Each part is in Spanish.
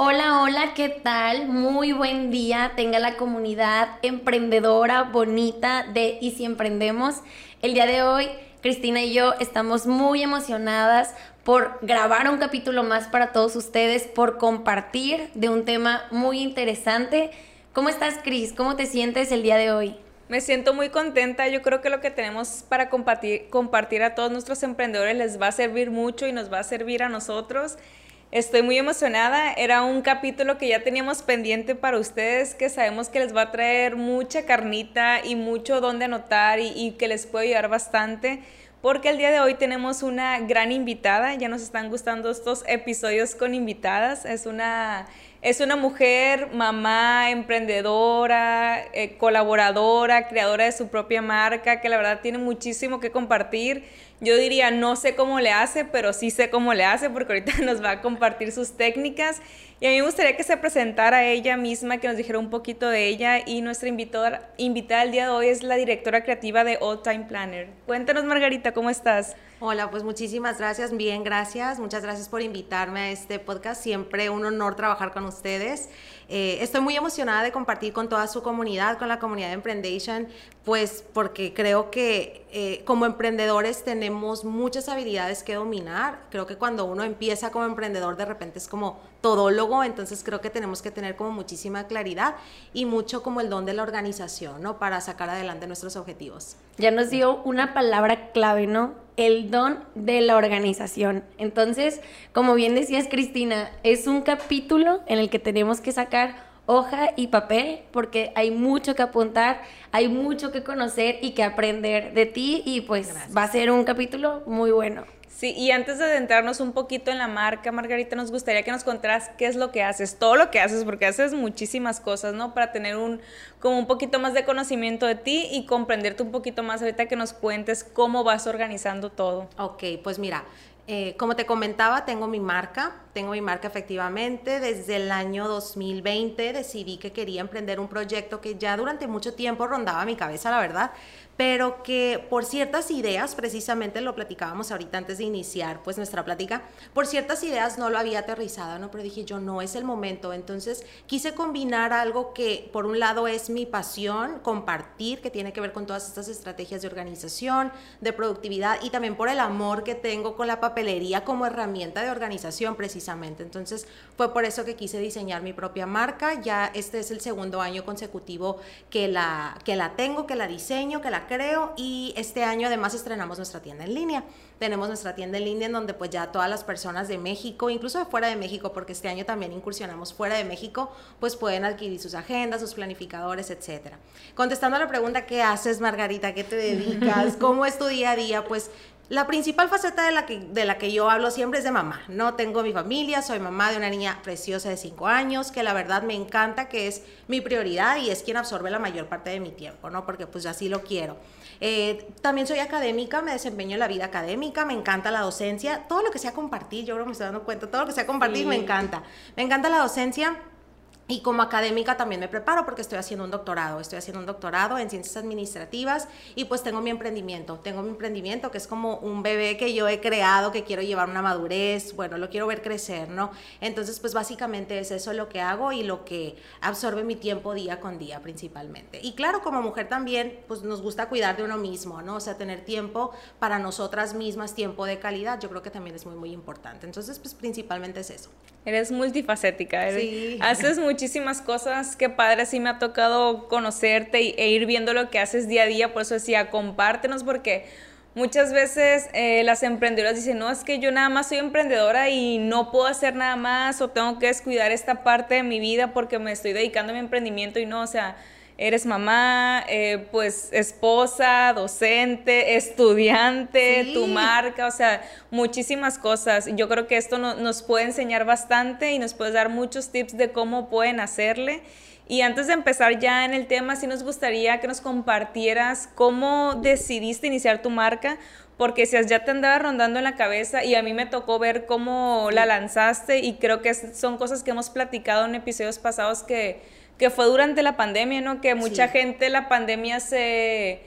Hola, hola, ¿qué tal? Muy buen día. Tenga la comunidad emprendedora, bonita de Y si emprendemos. El día de hoy, Cristina y yo estamos muy emocionadas por grabar un capítulo más para todos ustedes, por compartir de un tema muy interesante. ¿Cómo estás, Cris? ¿Cómo te sientes el día de hoy? Me siento muy contenta. Yo creo que lo que tenemos para compartir, compartir a todos nuestros emprendedores les va a servir mucho y nos va a servir a nosotros. Estoy muy emocionada. Era un capítulo que ya teníamos pendiente para ustedes, que sabemos que les va a traer mucha carnita y mucho donde anotar y, que les puede ayudar bastante. Porque el día de hoy tenemos una gran invitada. Ya nos están gustando estos episodios con invitadas. Es una, es una mujer, mamá, emprendedora, eh, colaboradora, creadora de su propia marca, que la verdad tiene muchísimo que compartir yo diría, no sé cómo le hace, pero sí sé cómo le hace porque ahorita nos va a compartir sus técnicas. Y a mí me gustaría que se presentara ella misma, que nos dijera un poquito de ella. Y nuestra invitada, invitada el día de hoy es la directora creativa de All Time Planner. Cuéntanos, Margarita, ¿cómo estás? Hola, pues muchísimas gracias, bien, gracias. Muchas gracias por invitarme a este podcast. Siempre un honor trabajar con ustedes. Eh, estoy muy emocionada de compartir con toda su comunidad, con la comunidad de Emprendation, pues porque creo que eh, como emprendedores tenemos muchas habilidades que dominar. Creo que cuando uno empieza como emprendedor de repente es como todólogo, entonces creo que tenemos que tener como muchísima claridad y mucho como el don de la organización, ¿no? Para sacar adelante nuestros objetivos. Ya nos dio una palabra clave, ¿no? El don de la organización. Entonces, como bien decías Cristina, es un capítulo en el que tenemos que sacar hoja y papel porque hay mucho que apuntar, hay mucho que conocer y que aprender de ti y pues va a ser un capítulo muy bueno. Sí, y antes de adentrarnos un poquito en la marca, Margarita, nos gustaría que nos contaras qué es lo que haces, todo lo que haces, porque haces muchísimas cosas, ¿no? Para tener un, como un poquito más de conocimiento de ti y comprenderte un poquito más ahorita que nos cuentes cómo vas organizando todo. Ok, pues mira, eh, como te comentaba, tengo mi marca, tengo mi marca efectivamente. Desde el año 2020 decidí que quería emprender un proyecto que ya durante mucho tiempo rondaba mi cabeza, la verdad, pero que por ciertas ideas, precisamente lo platicábamos ahorita antes de iniciar pues nuestra plática, por ciertas ideas no lo había aterrizado, ¿no? Pero dije yo, no es el momento, entonces quise combinar algo que por un lado es mi pasión, compartir, que tiene que ver con todas estas estrategias de organización, de productividad y también por el amor que tengo con la papelería como herramienta de organización precisamente. Entonces fue por eso que quise diseñar mi propia marca, ya este es el segundo año consecutivo que la, que la tengo, que la diseño, que la creo y este año además estrenamos nuestra tienda en línea. Tenemos nuestra tienda en línea en donde pues ya todas las personas de México, incluso de fuera de México, porque este año también incursionamos fuera de México, pues pueden adquirir sus agendas, sus planificadores, etcétera. Contestando a la pregunta, ¿qué haces Margarita? ¿Qué te dedicas? ¿Cómo es tu día a día? Pues la principal faceta de la, que, de la que yo hablo siempre es de mamá. No tengo mi familia, soy mamá de una niña preciosa de 5 años, que la verdad me encanta, que es mi prioridad y es quien absorbe la mayor parte de mi tiempo, ¿no? Porque pues así lo quiero. Eh, también soy académica, me desempeño en la vida académica, me encanta la docencia, todo lo que sea compartir, yo creo que me estoy dando cuenta, todo lo que sea compartir me encanta. Me encanta la docencia y como académica también me preparo porque estoy haciendo un doctorado, estoy haciendo un doctorado en ciencias administrativas y pues tengo mi emprendimiento, tengo mi emprendimiento que es como un bebé que yo he creado, que quiero llevar una madurez, bueno, lo quiero ver crecer, ¿no? Entonces pues básicamente es eso lo que hago y lo que absorbe mi tiempo día con día principalmente. Y claro, como mujer también pues nos gusta cuidar de uno mismo, ¿no? O sea, tener tiempo para nosotras mismas, tiempo de calidad, yo creo que también es muy, muy importante. Entonces pues principalmente es eso. Eres multifacética, haces muchísimas cosas, qué padre, sí me ha tocado conocerte e ir viendo lo que haces día a día, por eso decía, compártenos porque muchas veces eh, las emprendedoras dicen, no, es que yo nada más soy emprendedora y no puedo hacer nada más o tengo que descuidar esta parte de mi vida porque me estoy dedicando a mi emprendimiento y no, o sea, eres mamá, eh, pues esposa, docente, estudiante, tu marca, o sea, muchísimas cosas. Yo creo que esto nos puede enseñar bastante y nos puede dar muchos tips de cómo pueden hacerle. Y antes de empezar ya en el tema, sí nos gustaría que nos compartieras cómo decidiste iniciar tu marca, porque si ya te andaba rondando en la cabeza y a mí me tocó ver cómo la lanzaste y creo que son cosas que hemos platicado en episodios pasados que, que fue durante la pandemia, ¿no? Que mucha gente la pandemia se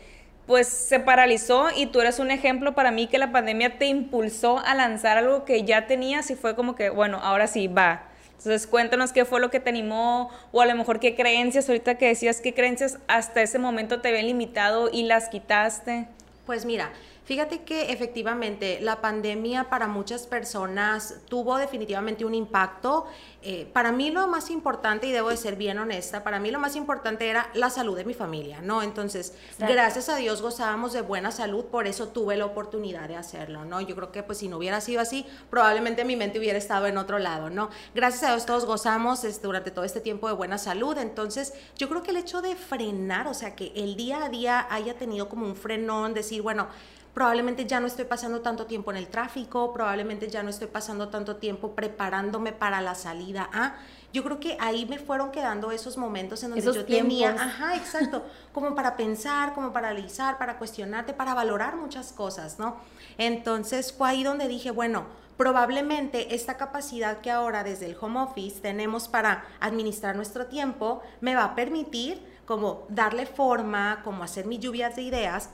pues se paralizó y tú eres un ejemplo para mí que la pandemia te impulsó a lanzar algo que ya tenías y fue como que, bueno, ahora sí, va, entonces, cuéntanos qué fue lo que te animó o a lo mejor qué creencias, ahorita que decías qué creencias hasta ese momento te habían limitado y las quitaste. Pues mira, Fíjate que efectivamente la pandemia para muchas personas tuvo definitivamente un impacto. Eh, para mí lo más importante, y debo de ser bien honesta, para mí lo más importante era la salud de mi familia, ¿no? Entonces, gracias a Dios gozábamos de buena salud, por eso tuve la oportunidad de hacerlo, ¿no? Yo creo que pues si no hubiera sido así, probablemente mi mente hubiera estado en otro lado, ¿no? Gracias a Dios todos gozamos este, durante todo este tiempo de buena salud, entonces yo creo que el hecho de frenar, o sea, que el día a día haya tenido como un frenón, decir, bueno, probablemente ya no estoy pasando tanto tiempo en el tráfico, probablemente ya no estoy pasando tanto tiempo preparándome para la salida. Ah, yo creo que ahí me fueron quedando esos momentos en donde yo tenía, ajá, exacto, como para pensar, como para analizar, para cuestionarte, para valorar muchas cosas, ¿no? Entonces fue ahí donde dije, bueno, probablemente esta capacidad que ahora desde el home office tenemos para administrar nuestro tiempo me va a permitir como darle forma, como hacer mis lluvias de ideas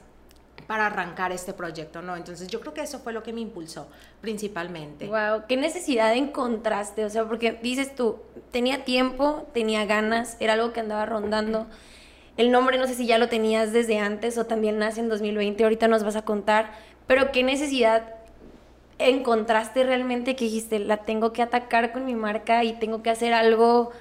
para arrancar este proyecto, ¿no? Entonces yo creo que eso fue lo que me impulsó principalmente. Wow, qué necesidad encontraste, o sea, porque dices tú, tenía tiempo, tenía ganas, era algo que andaba rondando. El nombre no sé si ya lo tenías desde antes o también nace en 2020, ahorita nos vas a contar, pero qué necesidad encontraste realmente que dijiste, la tengo que atacar con mi marca y tengo que hacer algo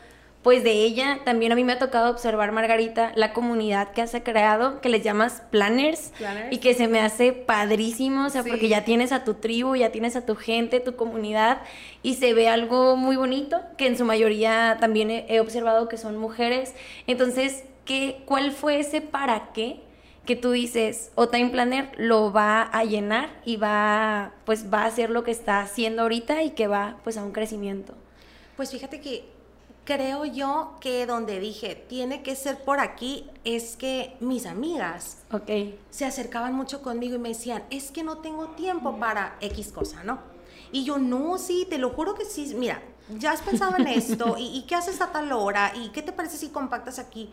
pues de ella también a mí me ha tocado observar, Margarita, la comunidad que has creado, que les llamas planners, y que se me hace padrísimo, o sea, porque ya tienes a tu tribu, ya tienes a tu gente, tu comunidad, y se ve algo muy bonito, que en su mayoría también he, observado que son mujeres. Entonces, ¿qué, ¿cuál fue ese para qué? que tú dices, o Time Planner lo va a llenar y va, pues va a hacer lo que está haciendo ahorita y que va pues a un crecimiento. Pues fíjate que creo yo que donde dije, tiene que ser por aquí, es que mis amigas okay. se acercaban mucho conmigo y me decían, es que no tengo tiempo para X cosa, ¿no? Y yo, no, sí, te lo juro que sí, mira, ya has pensado en esto, ¿Y, ¿y, qué haces a tal hora? ¿Y qué te parece si compactas aquí?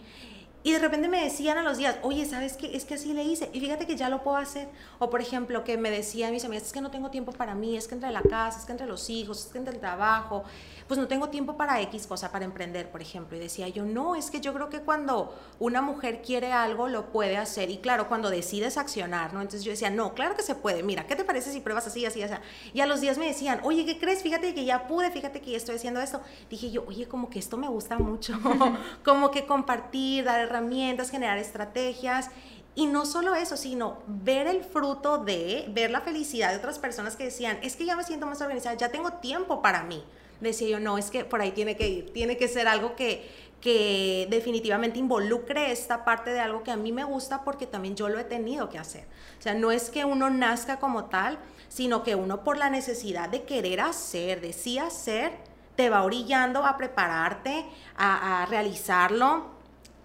Y de repente me decían a los días, oye, ¿sabes qué? Es que así le hice. Y fíjate que ya lo puedo hacer. O por ejemplo, que me decían mis amigas, es que no tengo tiempo para mí, es que entre la casa, es que entre los hijos, es que entre el trabajo, pues no tengo tiempo para X cosa, para emprender, por ejemplo. Y decía yo, no, es que yo creo que cuando una mujer quiere algo, lo puede hacer. Y claro, cuando decides accionar, ¿no? Entonces yo decía, no, claro que se puede. Mira, ¿qué te parece si pruebas así, así, así? Y a los días me decían, oye, ¿qué crees? Fíjate que ya pude, fíjate que ya estoy haciendo esto. Dije yo, oye, como que esto me gusta mucho. como que compartir, dar herramientas, generar estrategias. Y no solo eso, sino ver el fruto de, ver la felicidad de otras personas que decían, es que ya me siento más organizada, ya tengo tiempo para mí decía yo, no, es que por ahí tiene que ir, tiene que ser algo que, que definitivamente involucre esta parte de algo que a mí me gusta porque también yo lo he tenido que hacer. O sea, no es que uno nazca como tal, sino que uno por la necesidad de querer hacer, de sí hacer, te va orillando a prepararte, a, a realizarlo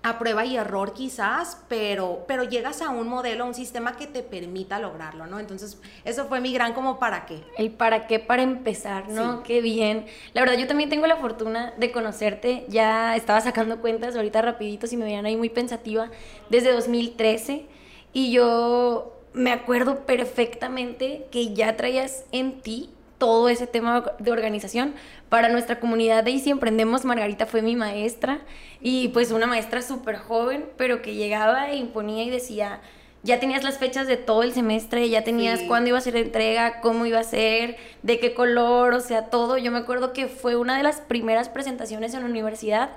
a prueba y error quizás, pero, pero llegas a un modelo, a un sistema que te permita lograrlo, ¿no? Entonces, eso fue mi gran como para qué. El para qué para empezar, ¿no? Qué bien. La verdad, yo también tengo la fortuna de conocerte, ya estaba sacando cuentas ahorita rapidito, si me veían ahí muy pensativa, desde 2013, y yo me acuerdo perfectamente que ya traías en ti todo ese tema de organización. Para nuestra comunidad de Y Emprendemos, Margarita fue mi maestra y pues una maestra súper joven, pero que llegaba e imponía y decía, ya tenías las fechas de todo el semestre, ya tenías cuándo iba a ser la entrega, cómo iba a ser, de qué color, o sea, todo. Yo me acuerdo que fue una de las primeras presentaciones en la universidad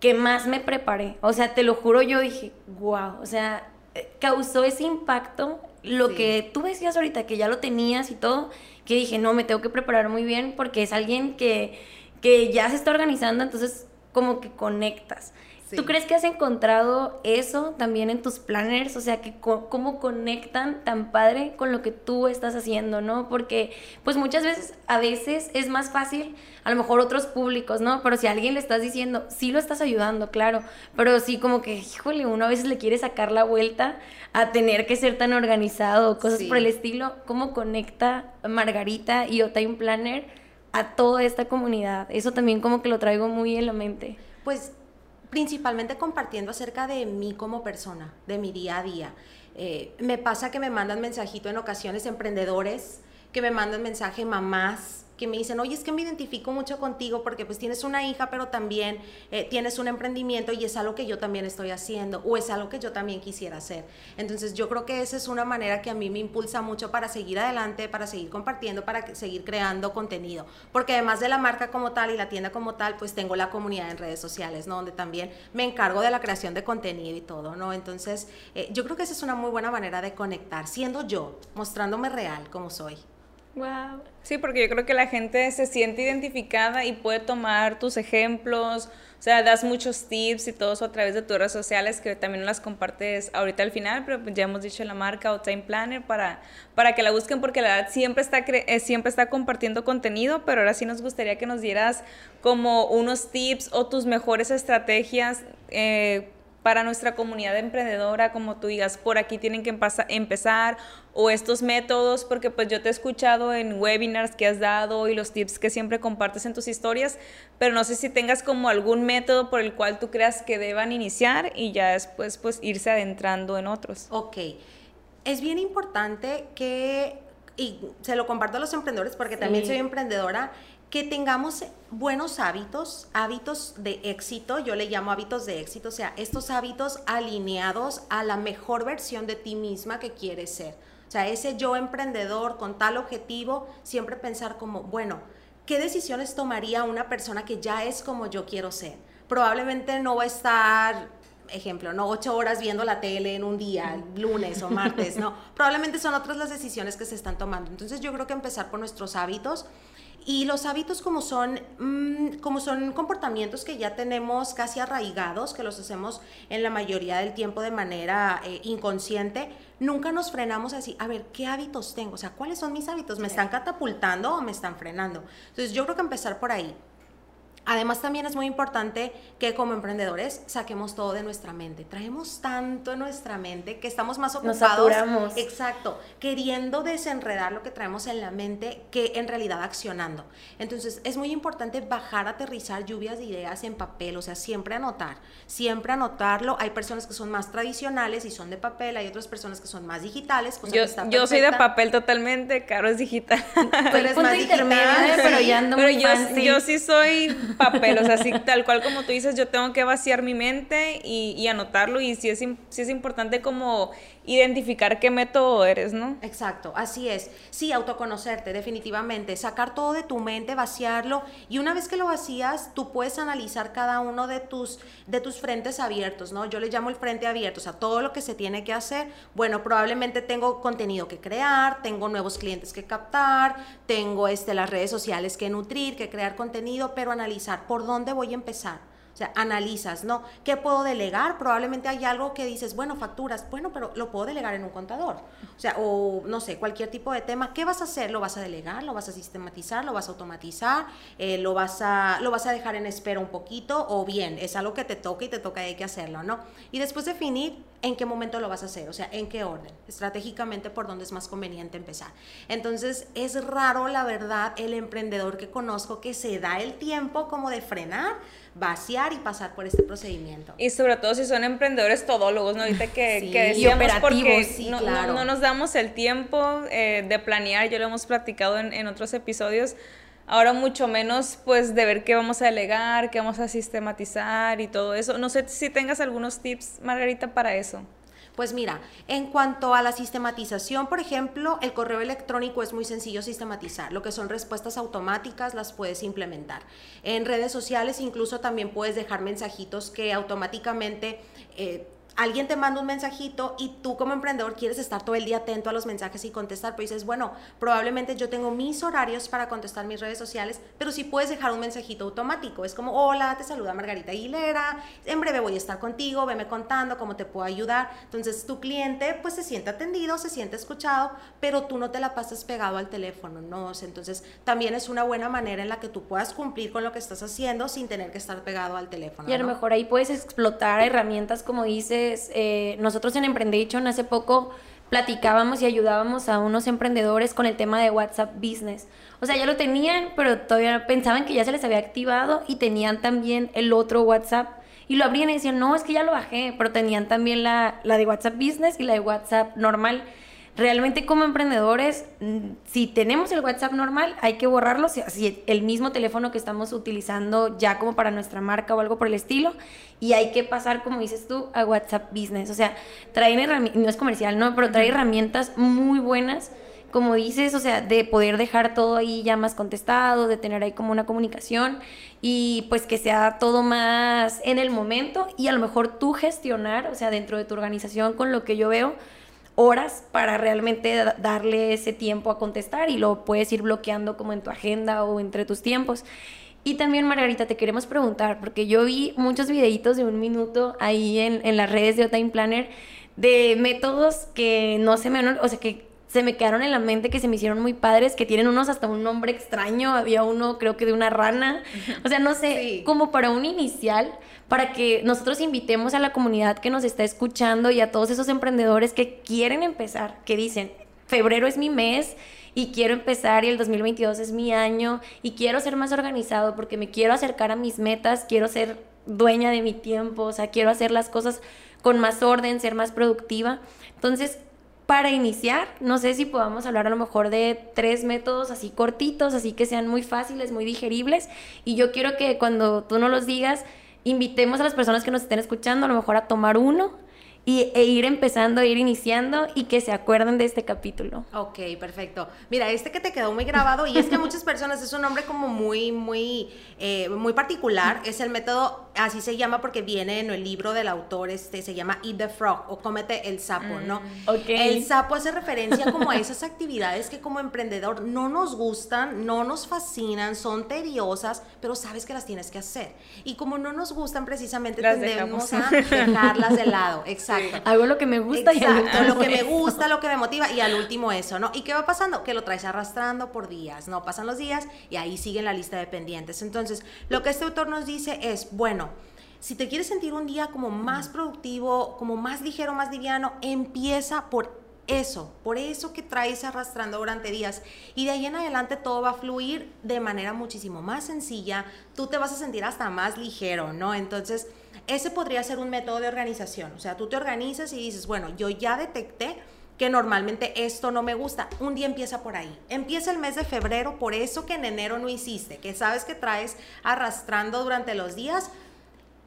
que más me preparé. O sea, te lo juro, yo dije, wow, o sea, eh, causó ese impacto lo que tú decías ahorita, que ya lo tenías y todo que dije, no, me tengo que preparar muy bien porque es alguien que, que ya se está organizando, entonces como que conectas. ¿Tú crees que has encontrado eso también en tus planners? O sea, que cómo conectan tan padre con lo que tú estás haciendo, ¿no? Porque pues muchas veces, a veces es más fácil, a lo mejor otros públicos, ¿no? Pero si a alguien le estás diciendo, sí lo estás ayudando, claro, pero sí como que, híjole, uno a veces le quiere sacar la vuelta a tener que ser tan organizado cosas por el estilo. ¿Cómo conecta Margarita y Otime Planner a toda esta comunidad? Eso también como que lo traigo muy en la mente. Pues principalmente compartiendo acerca de mí como persona, de mi día a día. Eh, me pasa que me mandan mensajito en ocasiones emprendedores, que me mandan mensaje mamás, que me dicen, oye, es que me identifico mucho contigo porque pues tienes una hija, pero también eh, tienes un emprendimiento y es algo que yo también estoy haciendo o es algo que yo también quisiera hacer. Entonces yo creo que esa es una manera que a mí me impulsa mucho para seguir adelante, para seguir compartiendo, para seguir creando contenido. Porque además de la marca como tal y la tienda como tal, pues tengo la comunidad en redes sociales, ¿no? Donde también me encargo de la creación de contenido y todo, ¿no? Entonces eh, yo creo que esa es una muy buena manera de conectar, siendo yo, mostrándome real como soy. Wow. Sí, porque yo creo que la gente se siente identificada y puede tomar tus ejemplos, o sea, das muchos tips y todo eso a través de tus redes sociales que también las compartes ahorita al final, pero pues ya hemos dicho la marca o Time Planner para, para que la busquen porque la verdad siempre está, eh, siempre está compartiendo contenido, pero ahora sí nos gustaría que nos dieras como unos tips o tus mejores estrategias. Eh, para nuestra comunidad emprendedora, como tú digas, por aquí tienen que empezar, o estos métodos, porque pues yo te he escuchado en webinars que has dado y los tips que siempre compartes en tus historias, pero no sé si tengas como algún método por el cual tú creas que deban iniciar y ya después pues irse adentrando en otros. Ok, es bien importante que, y se lo comparto a los emprendedores porque también soy emprendedora, que tengamos buenos hábitos, hábitos de éxito, yo le llamo hábitos de éxito, o sea, estos hábitos alineados a la mejor versión de ti misma que quieres ser. O sea, ese yo emprendedor con tal objetivo, siempre pensar como, bueno, ¿qué decisiones tomaría una persona que ya es como yo quiero ser? Probablemente no va a estar ejemplo, no ocho horas viendo la tele en un día, lunes o martes, no. Probablemente son otras las decisiones que se están tomando. Entonces yo creo que empezar por nuestros hábitos y los hábitos como son, mm, como son comportamientos que ya tenemos casi arraigados, que los hacemos en la mayoría del tiempo de manera eh, inconsciente, nunca nos frenamos así, a ver, ¿qué hábitos tengo? O sea, ¿cuáles son mis hábitos? ¿Me están catapultando o me están frenando? Entonces yo creo que empezar por ahí. Además también es muy importante que como emprendedores saquemos todo de nuestra mente. Traemos tanto en nuestra mente que estamos más ocupados. Nos Exacto, queriendo desenredar lo que traemos en la mente que en realidad accionando. Entonces es muy importante bajar, aterrizar lluvias de ideas en papel, o sea, siempre anotar, siempre anotarlo. Hay personas que son más tradicionales y son de papel, hay otras personas que son más digitales. yo, yo soy de papel totalmente, Caro es digital. Pero más pero ya ando pero yo, yo sí soy papel, o sea, así, tal cual como tú dices, yo tengo que vaciar mi mente y, anotarlo y sí es, sí es importante como identificar qué método eres, ¿no? Exacto, así es. Sí, autoconocerte, definitivamente. Sacar todo de tu mente, vaciarlo. Y una vez que lo vacías, tú puedes analizar cada uno de tus, de tus frentes abiertos, ¿no? Yo le llamo el frente abierto, o sea, todo lo que se tiene que hacer. Bueno, probablemente tengo contenido que crear, tengo nuevos clientes que captar, tengo este, las redes sociales que nutrir, que crear contenido, pero analizar por dónde voy a empezar o sea, analizas, ¿no? ¿Qué puedo delegar? Probablemente hay algo que dices, bueno, facturas, bueno, pero lo puedo delegar en un contador. O sea, o no sé, cualquier tipo de tema. ¿Qué vas a hacer? ¿Lo vas a delegar? ¿Lo vas a sistematizar? ¿Lo vas a automatizar? Eh, ¿lo, vas a, ¿Lo vas a dejar en espera un poquito? O bien, es algo que te toca y te toca hay que hacerlo, ¿no? Y después definir en qué momento lo vas a hacer, o sea, en qué orden, estratégicamente por dónde es más conveniente empezar. Entonces, es raro, la verdad, el emprendedor que conozco que se da el tiempo como de frenar, vaciar y pasar por este procedimiento. Y sobre todo si son emprendedores todólogos, ¿no? Ahorita que, que decíamos porque no, no, nos damos el tiempo eh, de planear, ya lo hemos platicado en, en otros episodios, ahora mucho menos pues de ver qué vamos a delegar, qué vamos a sistematizar y todo eso. No sé si tengas algunos tips, Margarita, para eso. Pues mira, en cuanto a la sistematización, por ejemplo, el correo electrónico es muy sencillo sistematizar. Lo que son respuestas automáticas las puedes implementar. En redes sociales incluso también puedes dejar mensajitos que automáticamente... Eh, alguien te manda un mensajito y tú como emprendedor quieres estar todo el día atento a los mensajes y contestar, pero dices, bueno, probablemente yo tengo mis horarios para contestar mis redes sociales, pero sí puedes dejar un mensajito automático. Es como, hola, te saluda Margarita Aguilera, en breve voy a estar contigo, veme contando cómo te puedo ayudar. Entonces tu cliente pues se siente atendido, se siente escuchado, pero tú no te la pasas pegado al teléfono, ¿no? Entonces también es una buena manera en la que tú puedas cumplir con lo que estás haciendo sin tener que estar pegado al teléfono. Y a lo mejor ahí puedes explotar herramientas como dices eh, nosotros en Emprendation hace poco platicábamos y ayudábamos a unos emprendedores con el tema de WhatsApp Business. O sea, ya lo tenían, pero todavía pensaban que ya se les había activado y tenían también el otro WhatsApp. Y lo abrían y decían, no, es que ya lo bajé, pero tenían también la, la de WhatsApp Business y la de WhatsApp normal realmente como emprendedores, mm, si tenemos el WhatsApp normal, hay que borrarlo, si, el mismo teléfono que estamos utilizando ya como para nuestra marca o algo por el estilo, y hay que pasar, como dices tú, a WhatsApp Business. O sea, traen herramientas, no es comercial, no, pero trae herramientas muy buenas, como dices, o sea, de poder dejar todo ahí ya más contestado, de tener ahí como una comunicación y pues que sea todo más en el momento y a lo mejor tú gestionar, o sea, dentro de tu organización con lo que yo veo, horas para realmente darle ese tiempo a contestar y lo puedes ir bloqueando como en tu agenda o entre tus tiempos. Y también, Margarita, te queremos preguntar, porque yo vi muchos videitos de un minuto ahí en, en las redes de Time Planner de métodos que no se me, o sea, que se me quedaron en la mente que se me hicieron muy padres, que tienen unos hasta un nombre extraño, había uno creo que de una rana, o sea, no sé, como para un inicial, para que nosotros invitemos a la comunidad que nos está escuchando y a todos esos emprendedores que quieren empezar, que dicen, febrero es mi mes y quiero empezar y el 2022 es mi año y quiero ser más organizado porque me quiero acercar a mis metas, quiero ser dueña de mi tiempo, o sea, quiero hacer las cosas con más orden, ser más productiva. Entonces, para iniciar, no sé si podamos hablar a lo mejor de tres métodos así cortitos, así que sean muy fáciles, muy digeribles. Y yo quiero que cuando tú no los digas, invitemos a las personas que nos estén escuchando a lo mejor a tomar uno y, e ir empezando, ir iniciando y que se acuerden de este capítulo. Ok, perfecto. Mira, este que te quedó muy grabado y es que muchas personas es un nombre como muy, muy, eh, muy particular. Es el método, así se llama porque viene en el libro del autor, este, se llama Eat the Frog o cómete el sapo, ¿no? Mm, el sapo hace referencia como a esas actividades que como emprendedor no nos gustan, no nos fascinan, son tediosas, pero sabes que las tienes que hacer. Y como no nos gustan precisamente, tendemos a dejarlas de lado. Exacto. Hago lo que me gusta y al lo que me gusta, lo que me motiva y al último eso, ¿no? ¿Y qué va pasando? Que lo traes arrastrando por días, ¿no? Pasan los días y ahí sigue la lista de pendientes. Entonces, lo que este autor nos dice es, bueno, si te quieres sentir un día como más productivo, como más ligero, más liviano, empieza por eso, por eso que traes arrastrando durante días. Y de ahí en adelante todo va a fluir de manera muchísimo más sencilla. Tú te vas a sentir hasta más ligero, ¿no? Entonces, ese podría ser un método de organización. O sea, tú te organizas y dices, bueno, yo ya detecté que normalmente esto no me gusta. Un día empieza por ahí. Empieza el mes de febrero, por eso que en enero no hiciste, que sabes que traes arrastrando durante los días,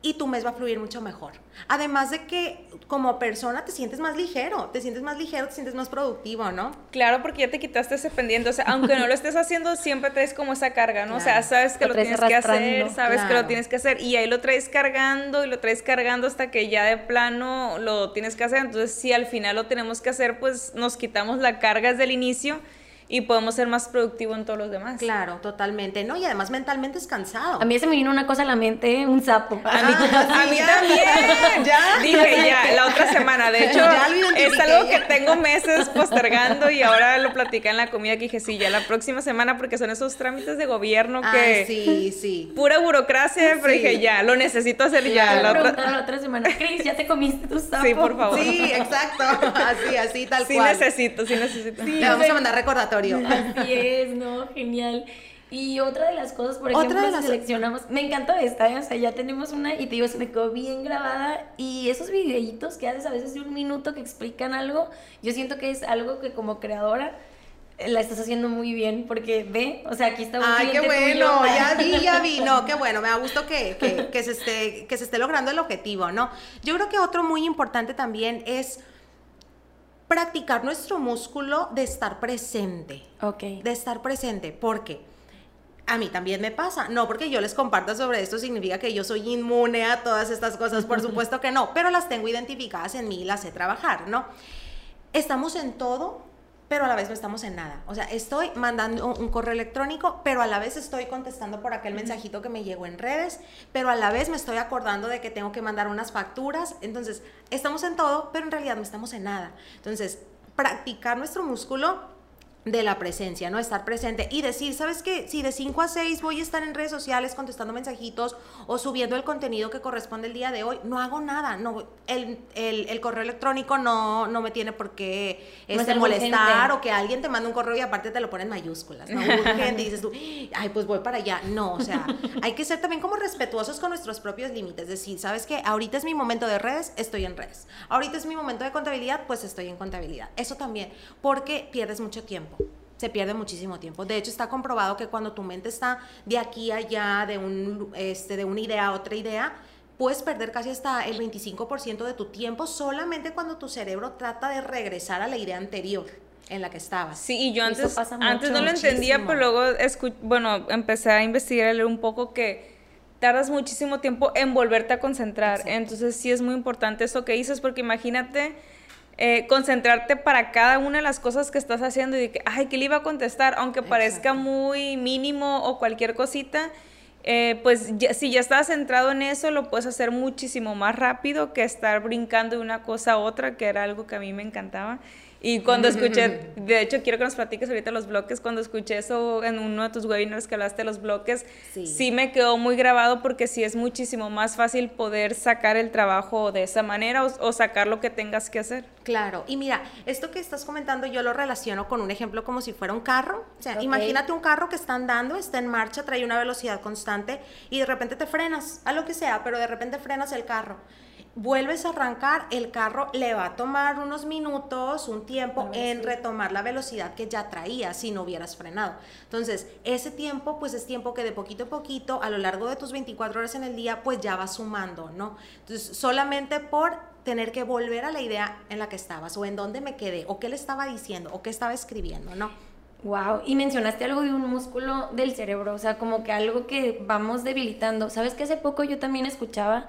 y tu mes va a fluir mucho mejor. Además de que como persona te sientes más ligero, te sientes más ligero, te sientes más productivo, ¿no? Claro, porque ya te quitaste ese pendiente, o sea, aunque no lo estés haciendo, siempre traes como esa carga, ¿no? O sea, sabes que lo, tienes que hacer, sabes que lo tienes que hacer y ahí lo traes cargando y lo traes cargando hasta que ya de plano lo tienes que hacer. Entonces, si al final lo tenemos que hacer, pues nos quitamos la carga desde el inicio y podemos ser más productivos en todos los demás. Claro, totalmente, ¿no? Y además mentalmente es cansado. A mí se me vino una cosa a la mente, un sapo. A mí, a mí también. ¿Ya? Dije ya, la otra semana. De hecho, es algo que tengo meses postergando y ahora lo platicé en la comida que dije, sí, ya la próxima semana porque son esos trámites de gobierno que... sí, sí. Pura burocracia, pero dije, ya, lo necesito hacer ya. La otra... la otra semana, Cris, ¿ya te comiste tu sapo? Sí, por favor. Sí, exacto. Así, así, tal cual. Sí necesito, sí necesito. Le vamos a mandar recordatorio Así es, ¿no? Genial. Y otra de las cosas, por ejemplo, ¿Otra seleccionamos, me encantó esta, ¿eh? o sea, ya tenemos una y te digo, se me quedó bien grabada y esos videitos que haces a veces de un minuto que explican algo, yo siento que es algo que como creadora la estás haciendo muy bien porque ve, o sea, aquí está un Ay, qué bueno, ya vi, ya vi, no, qué bueno, me da gusto que, que, que, se esté, que se esté logrando el objetivo, ¿no? Yo creo que otro muy importante también es practicar nuestro músculo de estar presente. Ok. De estar presente. porque a mí también me pasa. No porque yo les comparta sobre esto significa que yo soy inmune a todas estas cosas, por supuesto que no, pero las tengo identificadas en mí y las sé trabajar, ¿no? Estamos en todo, pero a la vez no estamos en nada. O sea, estoy mandando un correo electrónico, pero a la vez estoy contestando por aquel mensajito que me llegó en redes, pero a la vez me estoy acordando de que tengo que mandar unas facturas. Entonces, estamos en todo, pero en realidad no estamos en nada. Entonces, practicar nuestro músculo de la presencia, ¿no? Estar presente y decir, ¿sabes qué? Si de 5 a 6 voy a estar en redes sociales contestando mensajitos o subiendo el contenido que corresponde el día de hoy, no hago nada, no, el, el, correo electrónico no, no me tiene por qué este, molestar o que alguien te mande un correo y aparte te lo pone en mayúsculas, ¿no? y dices tú, ay, pues voy para allá. No, o sea, hay que ser también como respetuosos con nuestros propios límites, decir, ¿sabes qué? Ahorita es mi momento de redes, estoy en redes. Ahorita es mi momento de contabilidad, pues estoy en contabilidad. Eso también, porque pierdes mucho tiempo se pierde muchísimo tiempo. De hecho, está comprobado que cuando tu mente está de aquí a allá, de, un, este, de una idea a otra idea, puedes perder casi hasta el 25% de tu tiempo solamente cuando tu cerebro trata de regresar a la idea anterior en la que estabas. Sí, y yo antes, antes no lo entendía, pero luego, bueno, empecé a investigar un poco que tardas muchísimo tiempo en volverte a concentrar. Entonces sí es muy importante eso que dices, porque imagínate eh, concentrarte para cada una de las cosas que estás haciendo y de que, ay, ¿qué le iba a contestar? Aunque parezca muy mínimo o cualquier cosita, eh, pues si ya estás centrado en eso, lo puedes hacer muchísimo más rápido que estar brincando de una cosa a otra, que era algo que a mí me encantaba. Y cuando escuché, de hecho quiero que nos platiques ahorita los bloques, cuando escuché eso en uno de tus webinars que hablaste de los bloques, sí. me quedó muy grabado porque sí es muchísimo más fácil poder sacar el trabajo de esa manera o, sacar lo que tengas que hacer. Claro, y mira, esto que estás comentando yo lo relaciono con un ejemplo como si fuera un carro. O sea, imagínate un carro que está andando, está en marcha, trae una velocidad constante y de repente te frenas, a lo que sea, pero de repente frenas el carro vuelves a arrancar, el carro le va a tomar unos minutos, un tiempo en retomar la velocidad que ya traía si no hubieras frenado. Entonces, ese tiempo, pues es tiempo que de poquito a poquito, a lo largo de tus 24 horas en el día, pues ya va sumando, ¿no? Entonces, solamente por tener que volver a la idea en la que estabas, o en dónde me quedé, o qué le estaba diciendo, o qué estaba escribiendo, ¿no? Wow, y mencionaste algo de un músculo del cerebro, o sea, como que algo que vamos debilitando. ¿Sabes que hace poco yo también escuchaba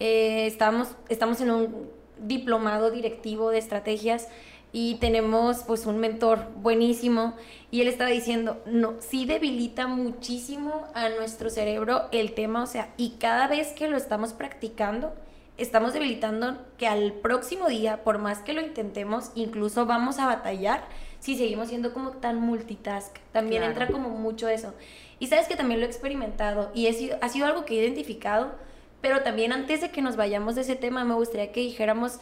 eh, estamos, estamos en un diplomado directivo de estrategias y tenemos pues un mentor buenísimo y él estaba diciendo, no, sí debilita muchísimo a nuestro cerebro el tema, o sea, y cada vez que lo estamos practicando, estamos debilitando que al próximo día, por más que lo intentemos, incluso vamos a batallar si seguimos siendo como tan multitask. También entra como mucho eso. Y sabes que también lo he experimentado y ha sido algo que he identificado pero también antes de que nos vayamos de ese tema, me gustaría que dijéramos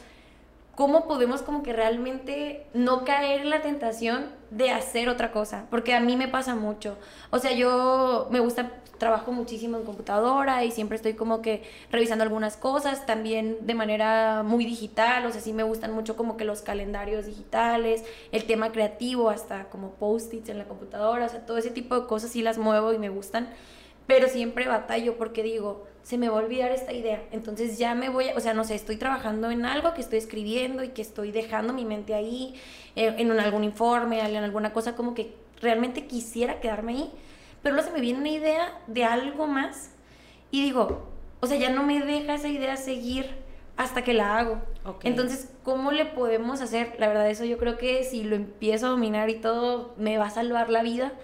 cómo podemos como que realmente no caer en la tentación de hacer otra cosa, porque a mí me pasa mucho. O sea, yo me gusta, trabajo muchísimo en computadora y siempre estoy como que revisando algunas cosas, también de manera muy digital, o sea, sí me gustan mucho como que los calendarios digitales, el tema creativo, hasta como post-its en la computadora, o sea, todo ese tipo de cosas sí las muevo y me gustan, pero siempre batallo porque digo, se me va a olvidar esta idea. Entonces ya me voy, o sea, no sé, estoy trabajando en algo que estoy escribiendo y que estoy dejando mi mente ahí, eh, en algún informe, en alguna cosa como que realmente quisiera quedarme ahí, pero luego se me viene una idea de algo más y digo, o sea, ya no me deja esa idea seguir hasta que la hago. Entonces, ¿cómo le podemos hacer? La verdad, eso yo creo que si lo empiezo a dominar y todo, me va a salvar la vida,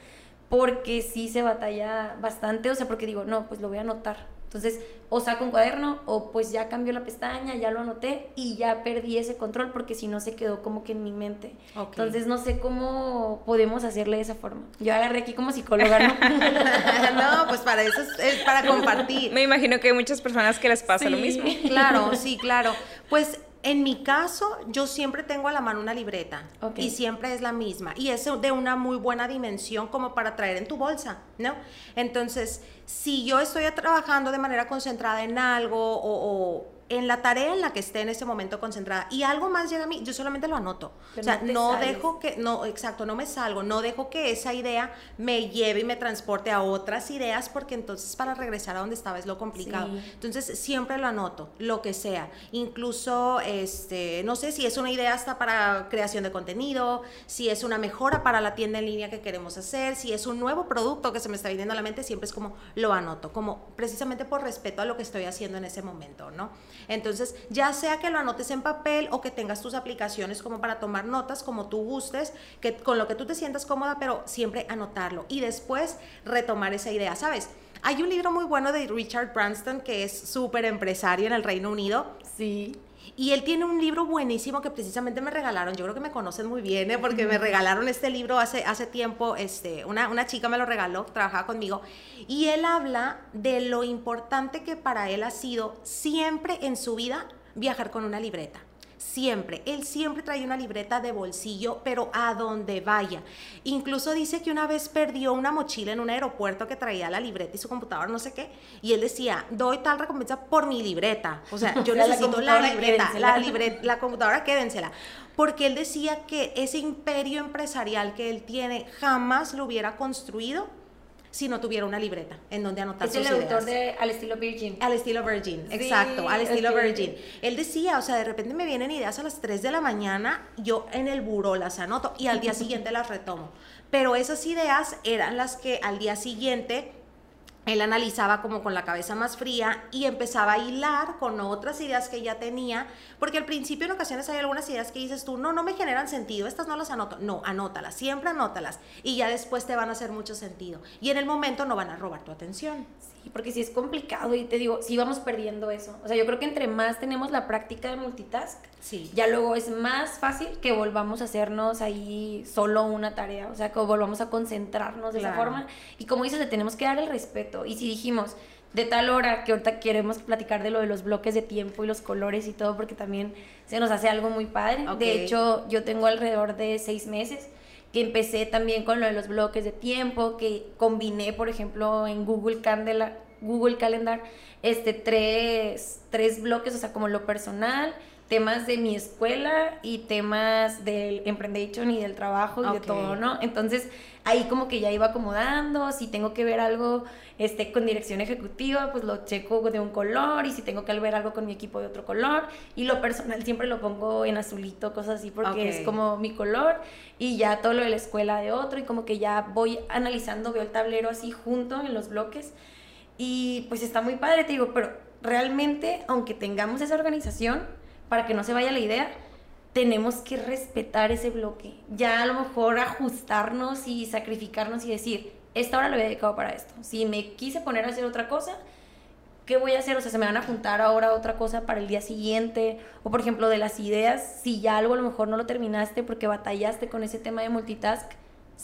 porque sí se batalla bastante, o sea, porque digo, no, pues lo voy a anotar entonces, o saco un cuaderno o pues ya cambió la pestaña, ya lo anoté y ya perdí ese control porque si no se quedó como que en mi mente. Entonces, no sé cómo podemos hacerle de esa forma. Yo agarré aquí como psicóloga, ¿no? no, pues para eso es, para compartir. Me imagino que hay muchas personas que les pasa lo mismo. Claro, sí, claro. Pues en mi caso, yo siempre tengo a la mano una libreta y siempre es la misma y es de una muy buena dimensión como para traer en tu bolsa, ¿no? Entonces, si yo estoy trabajando de manera concentrada en algo o, en la tarea en la que esté en ese momento concentrada y algo más llega a mí, yo solamente lo anoto. o sea, no, dejo que, no, exacto, no me salgo, no dejo que esa idea me lleve y me transporte a otras ideas porque entonces para regresar a donde estaba es lo complicado. Entonces siempre lo anoto, lo que sea. Incluso, este, no sé si es una idea hasta para creación de contenido, si es una mejora para la tienda en línea que queremos hacer, si es un nuevo producto que se me está viniendo a la mente, siempre es como lo anoto, como precisamente por respeto a lo que estoy haciendo en ese momento, ¿no? Entonces, ya sea que lo anotes en papel o que tengas tus aplicaciones como para tomar notas, como tú gustes, que con lo que tú te sientas cómoda, pero siempre anotarlo y después retomar esa idea, ¿sabes? Hay un libro muy bueno de Richard Branston que es súper empresario en el Reino Unido. Sí. Y él tiene un libro buenísimo que precisamente me regalaron. Yo creo que me conocen muy bien, ¿eh? porque me regalaron este libro hace, hace tiempo. Este, una, una chica me lo regaló, trabajaba conmigo. Y él habla de lo importante que para él ha sido siempre en su vida viajar con una libreta siempre. Él siempre trae una libreta de bolsillo, pero a donde vaya. Incluso dice que una vez perdió una mochila en un aeropuerto que traía la libreta y su computadora, no sé qué, y él decía, doy tal recompensa por mi libreta. O sea, yo necesito la, libreta, la, libreta, la computadora, quédensela. Porque él decía que ese imperio empresarial que él tiene jamás lo hubiera construido si no tuviera una libreta en donde anotar es el autor de Al estilo Virgin. Al estilo Virgin, exacto, al estilo Virgin. Él decía, o sea, de repente me vienen ideas a las 3 de la mañana, yo en el buró las anoto y al día siguiente las retomo. Pero esas ideas eran las que al día siguiente él analizaba como con la cabeza más fría y empezaba a hilar con otras ideas que ya tenía, porque al principio en ocasiones hay algunas ideas que dices tú, no, no me generan sentido, estas no las anoto, no, anótalas, siempre anótalas y ya después te van a hacer mucho sentido y en el momento no van a robar tu atención. Sí, porque si es complicado y te digo, si vamos perdiendo eso, o sea, yo creo que entre más tenemos la práctica de multitask, sí. ya luego es más fácil que volvamos a hacernos ahí solo una tarea, o sea, que volvamos a concentrarnos de esa forma y como dices, le tenemos que dar el respeto y si dijimos de tal hora que ahorita queremos platicar de lo de los bloques de tiempo y los colores y todo, porque también se nos hace algo muy padre. De hecho, yo tengo alrededor de seis meses que empecé también con lo de los bloques de tiempo, que combiné, por ejemplo, en Google, Candela, Google Calendar, este, tres, tres bloques, o sea, como lo personal, temas de mi escuela y temas del emprendation y del trabajo y de todo, ¿no? Entonces, ahí como que ya iba acomodando, si tengo que ver algo este, con dirección ejecutiva, pues lo checo de un color y si tengo que ver algo con mi equipo de otro color y lo personal siempre lo pongo en azulito, cosas así, porque es como mi color y ya todo lo de la escuela de otro y como que ya voy analizando, veo el tablero así junto en los bloques y pues está muy padre, te digo, pero realmente aunque tengamos esa organización, para que no se vaya la idea, tenemos que respetar ese bloque. Ya a lo mejor ajustarnos y sacrificarnos y decir, esta hora lo he dedicado para esto. Si me quise poner a hacer otra cosa, ¿qué voy a hacer? O sea, se me van a juntar ahora otra cosa para el día siguiente. O por ejemplo, de las ideas, si ya algo a lo mejor no lo terminaste porque batallaste con ese tema de multitask,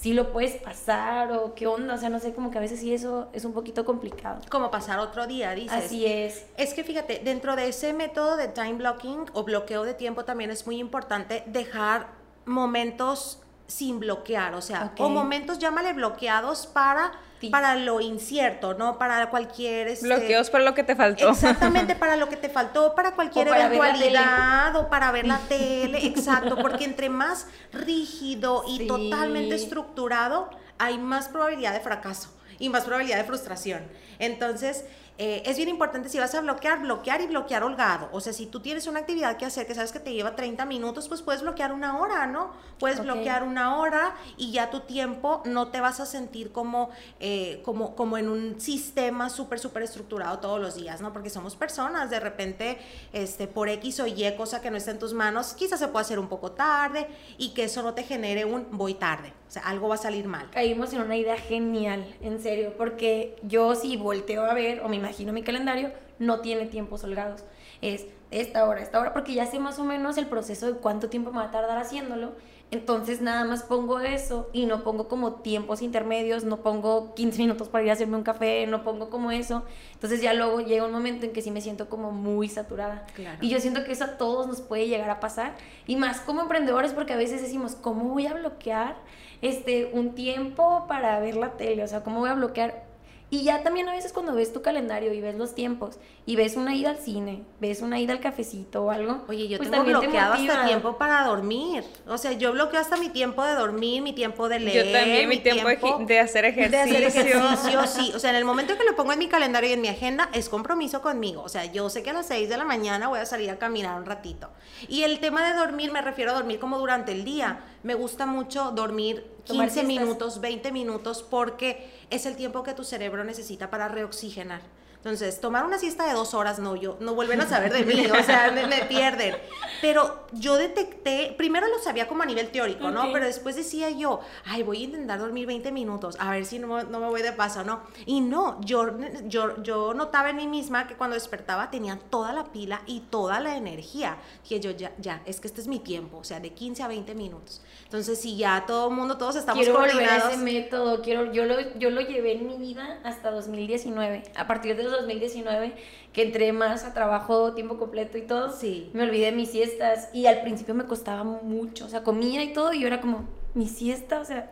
si lo puedes pasar o qué onda, o sea, no sé, como que a veces sí eso es un poquito complicado. Como pasar otro día, dices. Así es. Es que fíjate, dentro de ese método de time blocking o bloqueo de tiempo también es muy importante dejar momentos sin bloquear, o sea, o momentos, llámale bloqueados para, para lo incierto, ¿no? Para cualquier... Este, Bloqueos para lo que te faltó. Exactamente, para lo que te faltó, para cualquier eventualidad o para ver la tele, exacto, porque entre más rígido y totalmente estructurado, hay más probabilidad de fracaso y más probabilidad de frustración. Entonces, eh, es bien importante si vas a bloquear, bloquear y bloquear holgado. O sea, si tú tienes una actividad que hacer que sabes que te lleva 30 minutos, pues puedes bloquear una hora, ¿no? Puedes bloquear una hora y ya tu tiempo no te vas a sentir como, eh, como, como en un sistema súper, súper estructurado todos los días, ¿no? Porque somos personas, de repente, este, por X o Y, cosa que no está en tus manos, quizás se puede hacer un poco tarde y que eso no te genere un voy tarde. O sea, algo va a salir mal. Caímos en una idea genial, en serio, porque yo si volteo a ver o me imagino mi calendario, no tiene tiempos holgados. Es esta hora, esta hora, porque ya sé más o menos el proceso de cuánto tiempo me va a tardar haciéndolo. Entonces nada más pongo eso y no pongo como tiempos intermedios, no pongo 15 minutos para ir a hacerme un café, no pongo como eso. Entonces ya luego llega un momento en que sí me siento como muy saturada. Y yo siento que eso a todos nos puede llegar a pasar. Y más como emprendedores porque a veces decimos, ¿cómo voy a bloquear? este, un tiempo para ver la tele, o sea, ¿cómo voy a bloquear? Y ya también a veces cuando ves tu calendario y ves los tiempos y ves una ida al cine, ves una ida al cafecito o algo. Oye, yo pues tengo también te bloqueado hasta tiempo para dormir. O sea, yo bloqueo hasta mi tiempo de dormir, mi tiempo de leer. Yo también, mi tiempo de gi- de hacer de hacer ejercicio. ejercicio, sí. O sea, en el momento que lo pongo en mi calendario y en mi agenda, es compromiso conmigo. O sea, yo sé que a las 6 de la mañana voy a salir a caminar un ratito. Y el tema de dormir, me refiero a dormir como durante el día. Me gusta mucho dormir 15 siestas. minutos, 20 minutos, porque es el tiempo que tu cerebro necesita para reoxigenar. Entonces, tomar una siesta de dos horas, no, yo, no vuelven a saber de mí, o sea, me, me pierden. Pero yo detecté, primero lo sabía como a nivel teórico, ¿no? Ok. Pero después decía yo, ay, voy a intentar dormir 20 minutos, a ver si no, no me voy de paso, ¿no? Y no, yo, yo, yo notaba en mí misma que cuando despertaba tenía toda la pila y toda la energía. Que yo, ya, ya, es que este es mi tiempo, o sea, de 15 a 20 minutos. Entonces, si ya todo el mundo, todos estamos quiero coordinados. ese método, quiero, yo, lo, yo lo llevé en mi vida hasta 2019. A partir de 2019, que entré más a trabajo tiempo completo y todo, Sí. me olvidé de mis siestas. Y al principio me costaba mucho, o sea, comía y todo, y yo era como, mi siesta, o sea,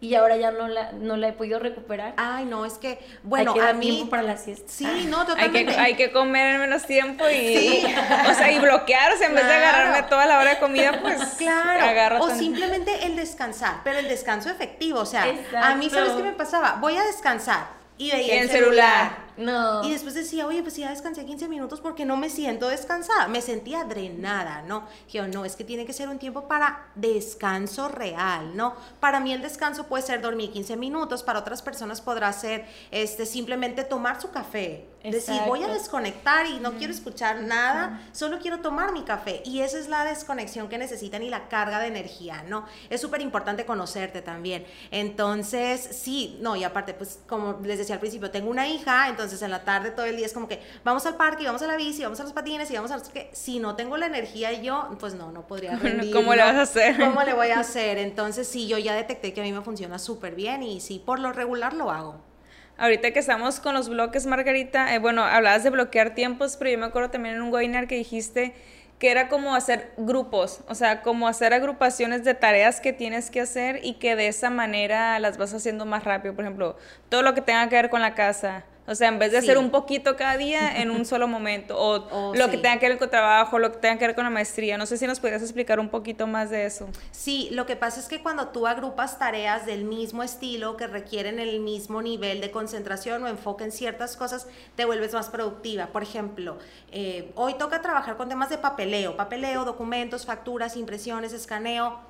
y ahora ya no la, no la he podido recuperar. Ay, no, es que, bueno, Hay que a dar mí... tiempo para la siesta. Sí, no, Hay totalmente. que, hay que comer en menos tiempo y, Sí. o sea, y bloquear, o sea, en vez de Claro. agarrarme toda la hora de comida, pues Claro, agarro o tan- simplemente el descansar, pero el descanso efectivo, o sea, a mí, Exacto. ¿sabes qué me pasaba? Voy a descansar y veía Y el el celular. celular. No. Y después decía, oye, pues ya descansé 15 minutos porque no me siento descansada. Me sentía drenada, ¿no? Yo, no, es que tiene que ser un tiempo para descanso real, ¿no? Para mí el descanso puede ser dormir 15 minutos, para otras personas podrá ser este, simplemente tomar su café. Decir, voy a Exacto. desconectar y no quiero escuchar nada, solo quiero tomar mi café. Y esa es la desconexión que necesitan y la carga de energía, ¿no? Es súper importante conocerte también. Entonces, sí, no, y aparte, pues como les decía al principio, tengo una hija, entonces en la tarde todo el día es como que vamos al parque, y vamos a la bici, vamos a los patines y vamos a los que si no tengo la energía yo, pues no, no podría rendir. ¿Cómo le vas a hacer? ¿Cómo le voy a hacer? Entonces, sí, yo ya detecté que a mí me funciona súper bien y sí, por lo regular lo hago. Ahorita que estamos con los bloques, Margarita, eh, bueno, hablabas de bloquear tiempos, pero yo me acuerdo también en un webinar que dijiste que era como hacer grupos, o sea, como hacer agrupaciones de tareas que tienes que hacer y que de esa manera las vas haciendo más rápido. Por ejemplo, todo lo que tenga que ver con la casa. O sea, en vez de Sí. hacer un poquito cada día en un solo momento, o Oh, lo sí. que tenga que ver con trabajo, lo que tenga que ver con la maestría. No sé si nos podrías explicar un poquito más de eso. Sí, lo que pasa es que cuando tú agrupas tareas del mismo estilo que requieren el mismo nivel de concentración o enfoque en ciertas cosas, te vuelves más productiva. Por ejemplo, eh, hoy toca trabajar con temas de papeleo, papeleo, documentos, facturas, impresiones, escaneo.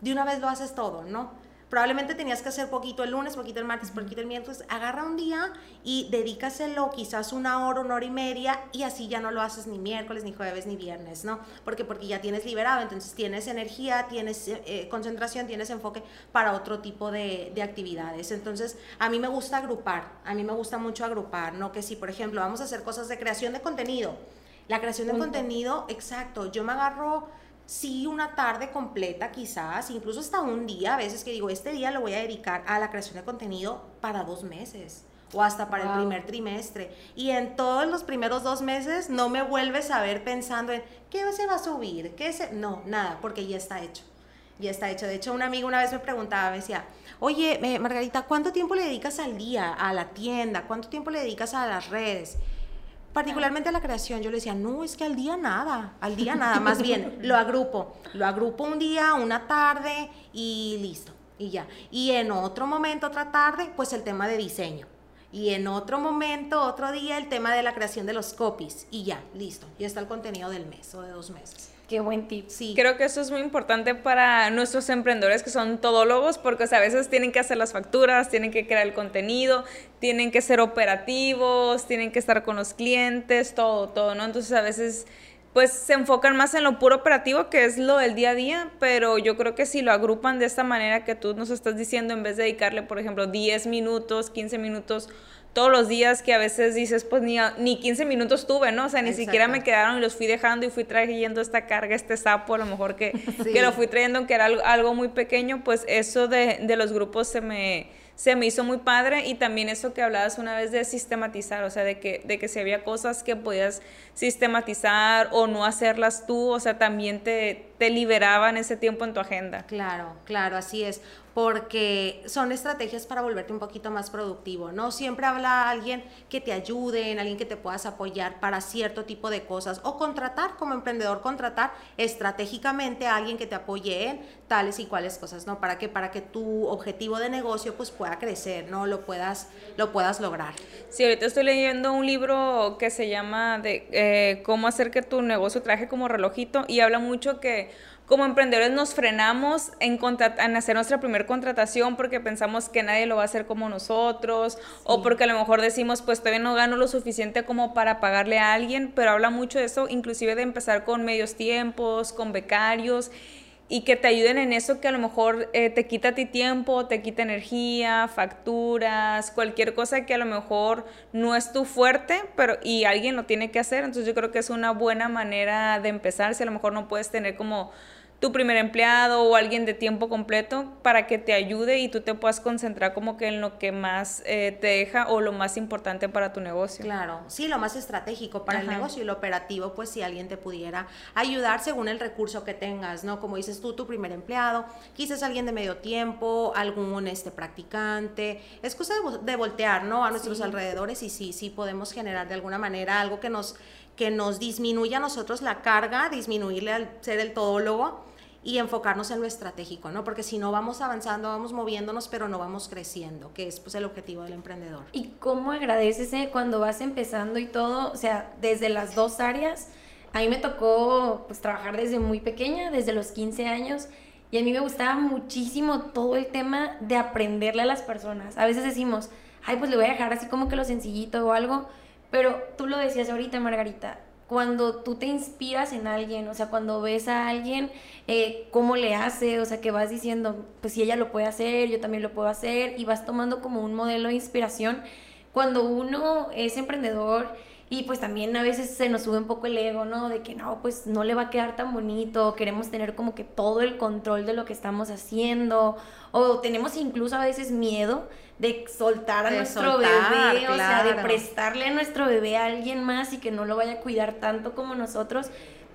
De una vez lo haces todo, ¿no? Probablemente tenías que hacer poquito el lunes, poquito el martes, poquito el miércoles. Agarra un día y dedícaselo quizás una hora, una hora y media y así ya no lo haces ni miércoles, ni jueves, ni viernes, ¿no? Porque porque ya tienes liberado, entonces tienes energía, tienes eh, concentración, tienes enfoque para otro tipo de, de actividades. Entonces, a mí me gusta agrupar, a mí me gusta mucho agrupar, ¿no? Que si, por ejemplo, vamos a hacer cosas de creación de contenido, la creación de Punto. contenido, exacto, yo me agarro sí una tarde completa quizás, incluso hasta un día, a veces que digo, este día lo voy a dedicar a la creación de contenido para dos meses o hasta para el primer trimestre. Y en todos los primeros dos meses no me vuelves a ver pensando en qué se va a subir, qué se... No, nada, porque ya está hecho. Ya está hecho. De hecho, una amiga una vez me preguntaba, me decía, oye, eh, Margarita, ¿cuánto tiempo le dedicas al día, a la tienda? ¿Cuánto tiempo le dedicas a las redes? Particularmente la creación, yo le decía, no, es que al día nada, al día nada, más bien lo agrupo, lo agrupo un día, una tarde y listo, y ya. Y en otro momento, otra tarde, pues el tema de diseño. Y en otro momento, otro día, el tema de la creación de los copies. Y ya, listo, ya está el contenido del mes o de dos meses. Qué buen tip. Sí. Creo que eso es muy importante para nuestros emprendedores que son todólogos, porque a veces tienen que hacer las facturas, tienen que crear el contenido, tienen que ser operativos, tienen que estar con los clientes, todo, todo, ¿no? Entonces a veces pues se enfocan más en lo puro operativo, que es lo del día a día, pero yo creo que si lo agrupan de esta manera que tú nos estás diciendo, en vez de dedicarle, por ejemplo, 10 minutos, 15 minutos todos los días que a veces dices, pues ni, ni 15 minutos tuve, ¿no? O sea, ni Exacto. siquiera me quedaron y los fui dejando y fui trayendo esta carga, este sapo, a lo mejor que, Sí. que lo fui trayendo, que era algo, algo muy pequeño, pues eso de, de los grupos se me, se me hizo muy padre y también eso que hablabas una vez de sistematizar, o sea, de que, de que si había cosas que podías sistematizar o no hacerlas tú, o sea, también te, te liberaban ese tiempo en tu agenda. Claro, claro, así es porque son estrategias para volverte un poquito más productivo, ¿no? Siempre habla alguien que te ayude, en alguien que te puedas apoyar para cierto tipo de cosas o contratar como emprendedor, contratar estratégicamente a alguien que te apoye en tales y cuales cosas, ¿no? Para que para que tu objetivo de negocio pues pueda crecer, ¿no? Lo puedas lo puedas lograr. Sí, ahorita estoy leyendo un libro que se llama de eh, cómo hacer que tu negocio traje como relojito y habla mucho que como emprendedores nos frenamos en, en hacer nuestra primera contratación porque pensamos que nadie lo va a hacer como nosotros o porque a lo mejor decimos pues todavía no gano lo suficiente como para pagarle a alguien, pero habla mucho de eso, inclusive de empezar con medios tiempos, con becarios y que te ayuden en eso que a lo mejor eh, te quita ti tiempo, te quita energía, facturas, cualquier cosa que a lo mejor no es tu fuerte, pero y alguien lo tiene que hacer. Entonces yo creo que es una buena manera de empezar si a lo mejor no puedes tener como tu primer empleado o alguien de tiempo completo para que te ayude y tú te puedas concentrar como que en lo que más eh, te deja o lo más importante para tu negocio. Claro, sí, lo más estratégico para el negocio y lo operativo, pues si alguien te pudiera ayudar según el recurso que tengas, ¿no? Como dices tú, tu primer empleado, quizás alguien de medio tiempo, algún este practicante, es cosa de, voltear, ¿no? A nuestros alrededores y sí, sí podemos generar de alguna manera algo que nos que nos disminuya a nosotros la carga, disminuirle al ser el todólogo y enfocarnos en lo estratégico, ¿no? Porque si no vamos avanzando, vamos moviéndonos, pero no vamos creciendo, que es pues el objetivo del emprendedor. ¿Y cómo agradeces eh, cuando vas empezando y todo? O sea, desde las dos áreas. A mí me tocó pues trabajar desde muy pequeña, desde los 15 años, y a mí me gustaba muchísimo todo el tema de aprenderle a las personas. A veces decimos, ay, pues le voy a dejar así como que lo sencillito o algo, pero tú lo decías ahorita, Margarita, cuando tú te inspiras en alguien, o sea, cuando ves a alguien, eh, cómo le hace, o sea, que vas diciendo, pues si ella lo puede hacer, yo también lo puedo hacer, y vas tomando como un modelo de inspiración. Cuando uno es emprendedor y pues también a veces se nos sube un poco el ego, ¿no? De que no, pues no le va a quedar tan bonito, queremos tener como que todo el control de lo que estamos haciendo, o tenemos incluso a veces miedo de soltar a nuestro bebé, o sea, de prestarle a nuestro bebé a alguien más y que no lo vaya a cuidar tanto como nosotros.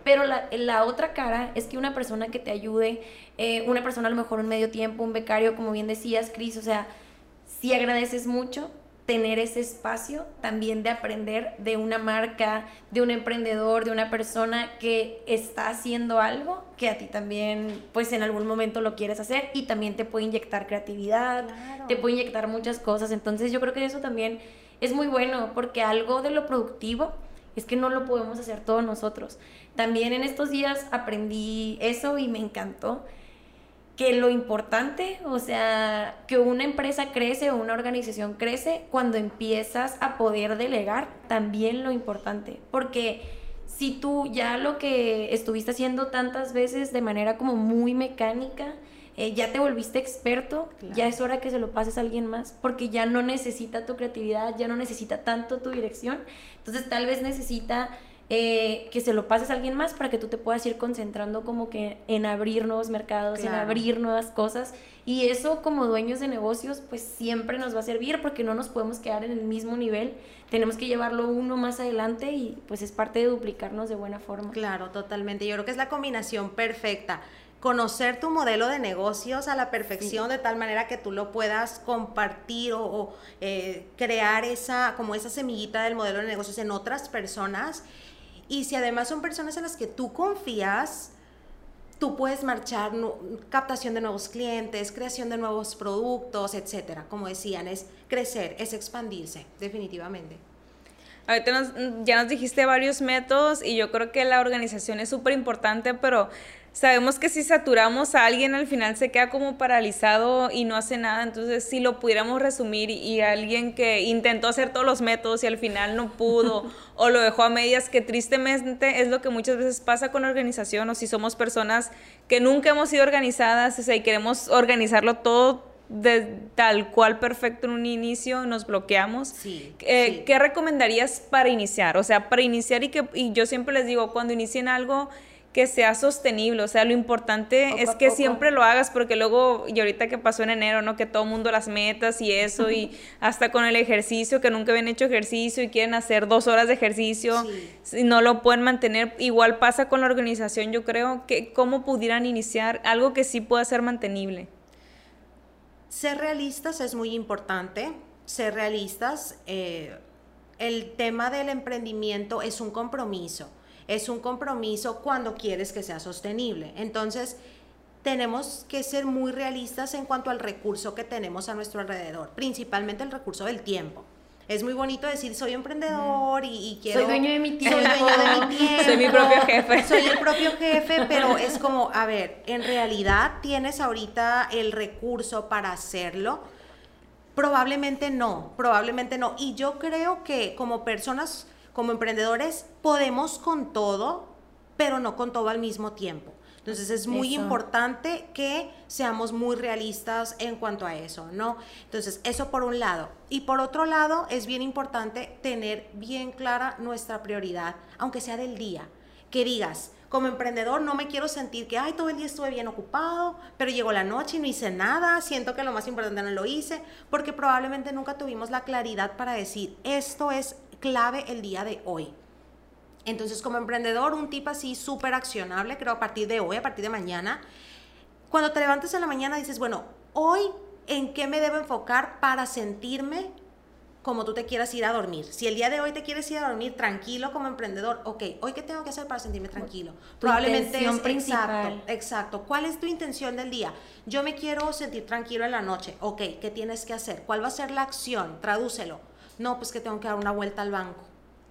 Pero la, la otra cara es que una persona que te ayude, eh, una persona a lo mejor un medio tiempo, un becario, como bien decías, Cris, o sea, si agradeces mucho, tener ese espacio también de aprender de una marca, de un emprendedor, de una persona que está haciendo algo que a ti también, pues en algún momento lo quieres hacer y también te puede inyectar creatividad, te puede inyectar muchas cosas. Entonces yo creo que eso también es muy bueno porque algo de lo productivo es que no lo podemos hacer todos nosotros. También en estos días aprendí eso y me encantó que lo importante, o sea, que una empresa crece o una organización crece cuando empiezas a poder delegar, también lo importante, porque si tú ya lo que estuviste haciendo tantas veces de manera como muy mecánica, eh, ya te volviste experto, ya es hora que se lo pases a alguien más, porque ya no necesita tu creatividad, ya no necesita tanto tu dirección, entonces tal vez necesita eh, que se lo pases a alguien más para que tú te puedas ir concentrando como que en abrir nuevos mercados, en abrir nuevas cosas. Y eso como dueños de negocios pues siempre nos va a servir porque no nos podemos quedar en el mismo nivel. Tenemos que llevarlo uno más adelante y pues es parte de duplicarnos de buena forma. Claro, totalmente. Yo creo que es la combinación perfecta conocer tu modelo de negocios a la perfección de tal manera que tú lo puedas compartir o, eh, crear esa como esa semillita del modelo de negocios en otras personas y si además son personas en las que tú confías, tú puedes marchar captación de nuevos clientes, creación de nuevos productos, etcétera. Como decían, es crecer, es expandirse, definitivamente. Ahorita ya nos dijiste varios métodos y yo creo que la organización es súper importante, pero sabemos que si saturamos a alguien al final se queda como paralizado y no hace nada. Entonces, si lo pudiéramos resumir y, alguien que intentó hacer todos los métodos y al final no pudo o lo dejó a medias, que tristemente es lo que muchas veces pasa con organización o si somos personas que nunca hemos sido organizadas o y queremos organizarlo todo de tal cual perfecto en un inicio, nos bloqueamos. Sí, eh, ¿Qué recomendarías para iniciar? O sea, para iniciar y que y yo siempre les digo, cuando inicien algo, que sea sostenible, o sea, lo importante es que siempre lo hagas porque luego, y ahorita que pasó en enero, ¿no? Que todo el mundo las metas y eso, y hasta con el ejercicio, que nunca habían hecho ejercicio y quieren hacer dos horas de ejercicio, y no lo pueden mantener, igual pasa con la organización, yo creo que cómo pudieran iniciar algo que sí pueda ser mantenible. Ser realistas es muy importante, ser realistas, eh, el tema del emprendimiento es un compromiso es un compromiso cuando quieres que sea sostenible. Entonces, tenemos que ser muy realistas en cuanto al recurso que tenemos a nuestro alrededor, principalmente el recurso del tiempo. Es muy bonito decir soy emprendedor y, quiero. Soy dueño de mi tiempo. Soy dueño de mi tiempo. Soy mi propio jefe. Soy el propio jefe, pero es como, a ver, en realidad tienes ahorita el recurso para hacerlo. Probablemente no, probablemente no. Y yo creo que como personas como emprendedores podemos con todo, pero no con todo al mismo tiempo. Entonces es muy importante que seamos muy realistas en cuanto a eso, ¿no? Entonces eso por un lado. Y por otro lado es bien importante tener bien clara nuestra prioridad, aunque sea del día. Que digas, como emprendedor no me quiero sentir que, ay, todo el día estuve bien ocupado, pero llegó la noche y no hice nada, siento que lo más importante no lo hice, porque probablemente nunca tuvimos la claridad para decir, esto es clave el día de hoy. Entonces, como emprendedor, un tip así súper accionable, creo a partir de hoy, a partir de mañana, cuando te levantes en la mañana dices, bueno, hoy en qué me debo enfocar para sentirme como tú te quieras ir a dormir. Si el día de hoy te quieres ir a dormir tranquilo como emprendedor, ok, hoy qué tengo que hacer para sentirme tranquilo. Probablemente es principal. exacto, exacto. ¿Cuál es tu intención del día? Yo me quiero sentir tranquilo en la noche. Ok, ¿qué tienes que hacer? ¿Cuál va a ser la acción? Tradúcelo no, pues que tengo que dar una vuelta al banco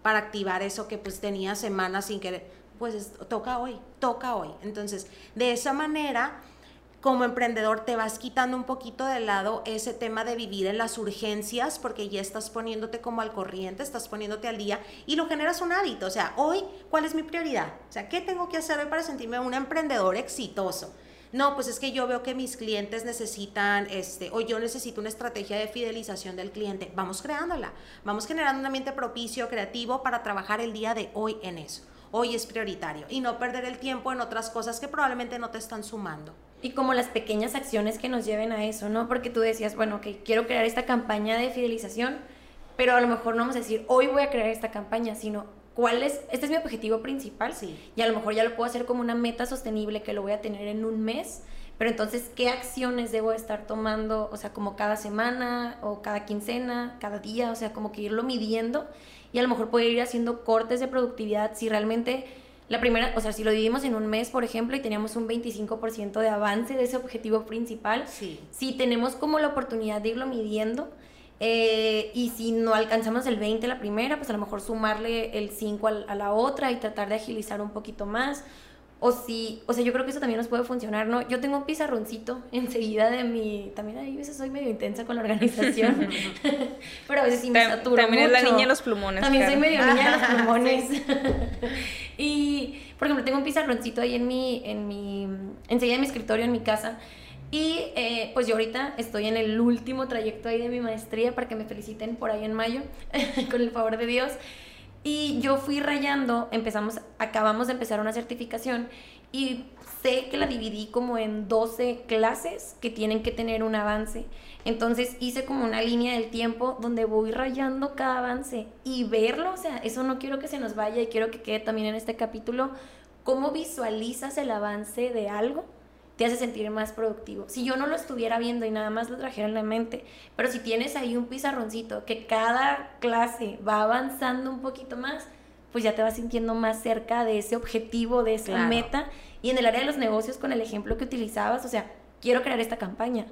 para activar eso que pues tenía semanas sin querer. Pues toca hoy, toca hoy. Entonces, de esa manera, como emprendedor te vas quitando un poquito de lado ese tema de vivir en las urgencias porque ya estás poniéndote como al corriente, estás poniéndote al día y lo generas un hábito. O sea, hoy, ¿cuál es mi prioridad? O sea, ¿qué tengo que hacer hoy para sentirme un emprendedor exitoso? No, pues es que yo veo que mis clientes necesitan, este, o yo necesito una estrategia de fidelización del cliente. Vamos creándola, vamos generando un ambiente propicio, creativo para trabajar el día de hoy en eso. Hoy es prioritario y no perder el tiempo en otras cosas que probablemente no te están sumando. Y como las pequeñas acciones que nos lleven a eso, ¿no? Porque tú decías, bueno, que quiero crear esta campaña de fidelización, pero a lo mejor no vamos a decir, hoy voy a crear esta campaña, sino cuál es, este es mi objetivo principal, sí. y a lo mejor ya lo puedo hacer como una meta sostenible que lo voy a tener en un mes, pero entonces, ¿qué acciones debo estar tomando? O sea, como cada semana o cada quincena, cada día, o sea, como que irlo midiendo y a lo mejor poder ir haciendo cortes de productividad si realmente la primera, o sea, si lo dividimos en un mes, por ejemplo, y teníamos un 25% de avance de ese objetivo principal, sí. si tenemos como la oportunidad de irlo midiendo, eh, y si no alcanzamos el 20 la primera, pues a lo mejor sumarle el 5 a la otra y tratar de agilizar un poquito más. O si, o sea, yo creo que eso también nos puede funcionar, ¿no? Yo tengo un pizarroncito enseguida de mi, también a veces soy medio intensa con la organización, pero a veces sí me saturo También es la niña de los plumones. También soy medio niña de los plumones. y, por ejemplo, tengo un pizarroncito ahí en mi, en mi, enseguida de mi escritorio en mi casa y eh, pues yo ahorita estoy en el último trayecto ahí de mi maestría para que me feliciten por ahí en mayo, con el favor de Dios. Y yo fui rayando, empezamos, acabamos de empezar una certificación y sé que la dividí como en 12 clases que tienen que tener un avance. Entonces hice como una línea del tiempo donde voy rayando cada avance y verlo, o sea, eso no quiero que se nos vaya y quiero que quede también en este capítulo, cómo visualizas el avance de algo te hace sentir más productivo. Si yo no lo estuviera viendo y nada más lo trajera en la mente, pero si tienes ahí un pizarroncito que cada clase va avanzando un poquito más, pues ya te vas sintiendo más cerca de ese objetivo, de esa meta. Y en el área de los negocios, con el ejemplo que utilizabas, o sea, quiero crear esta campaña.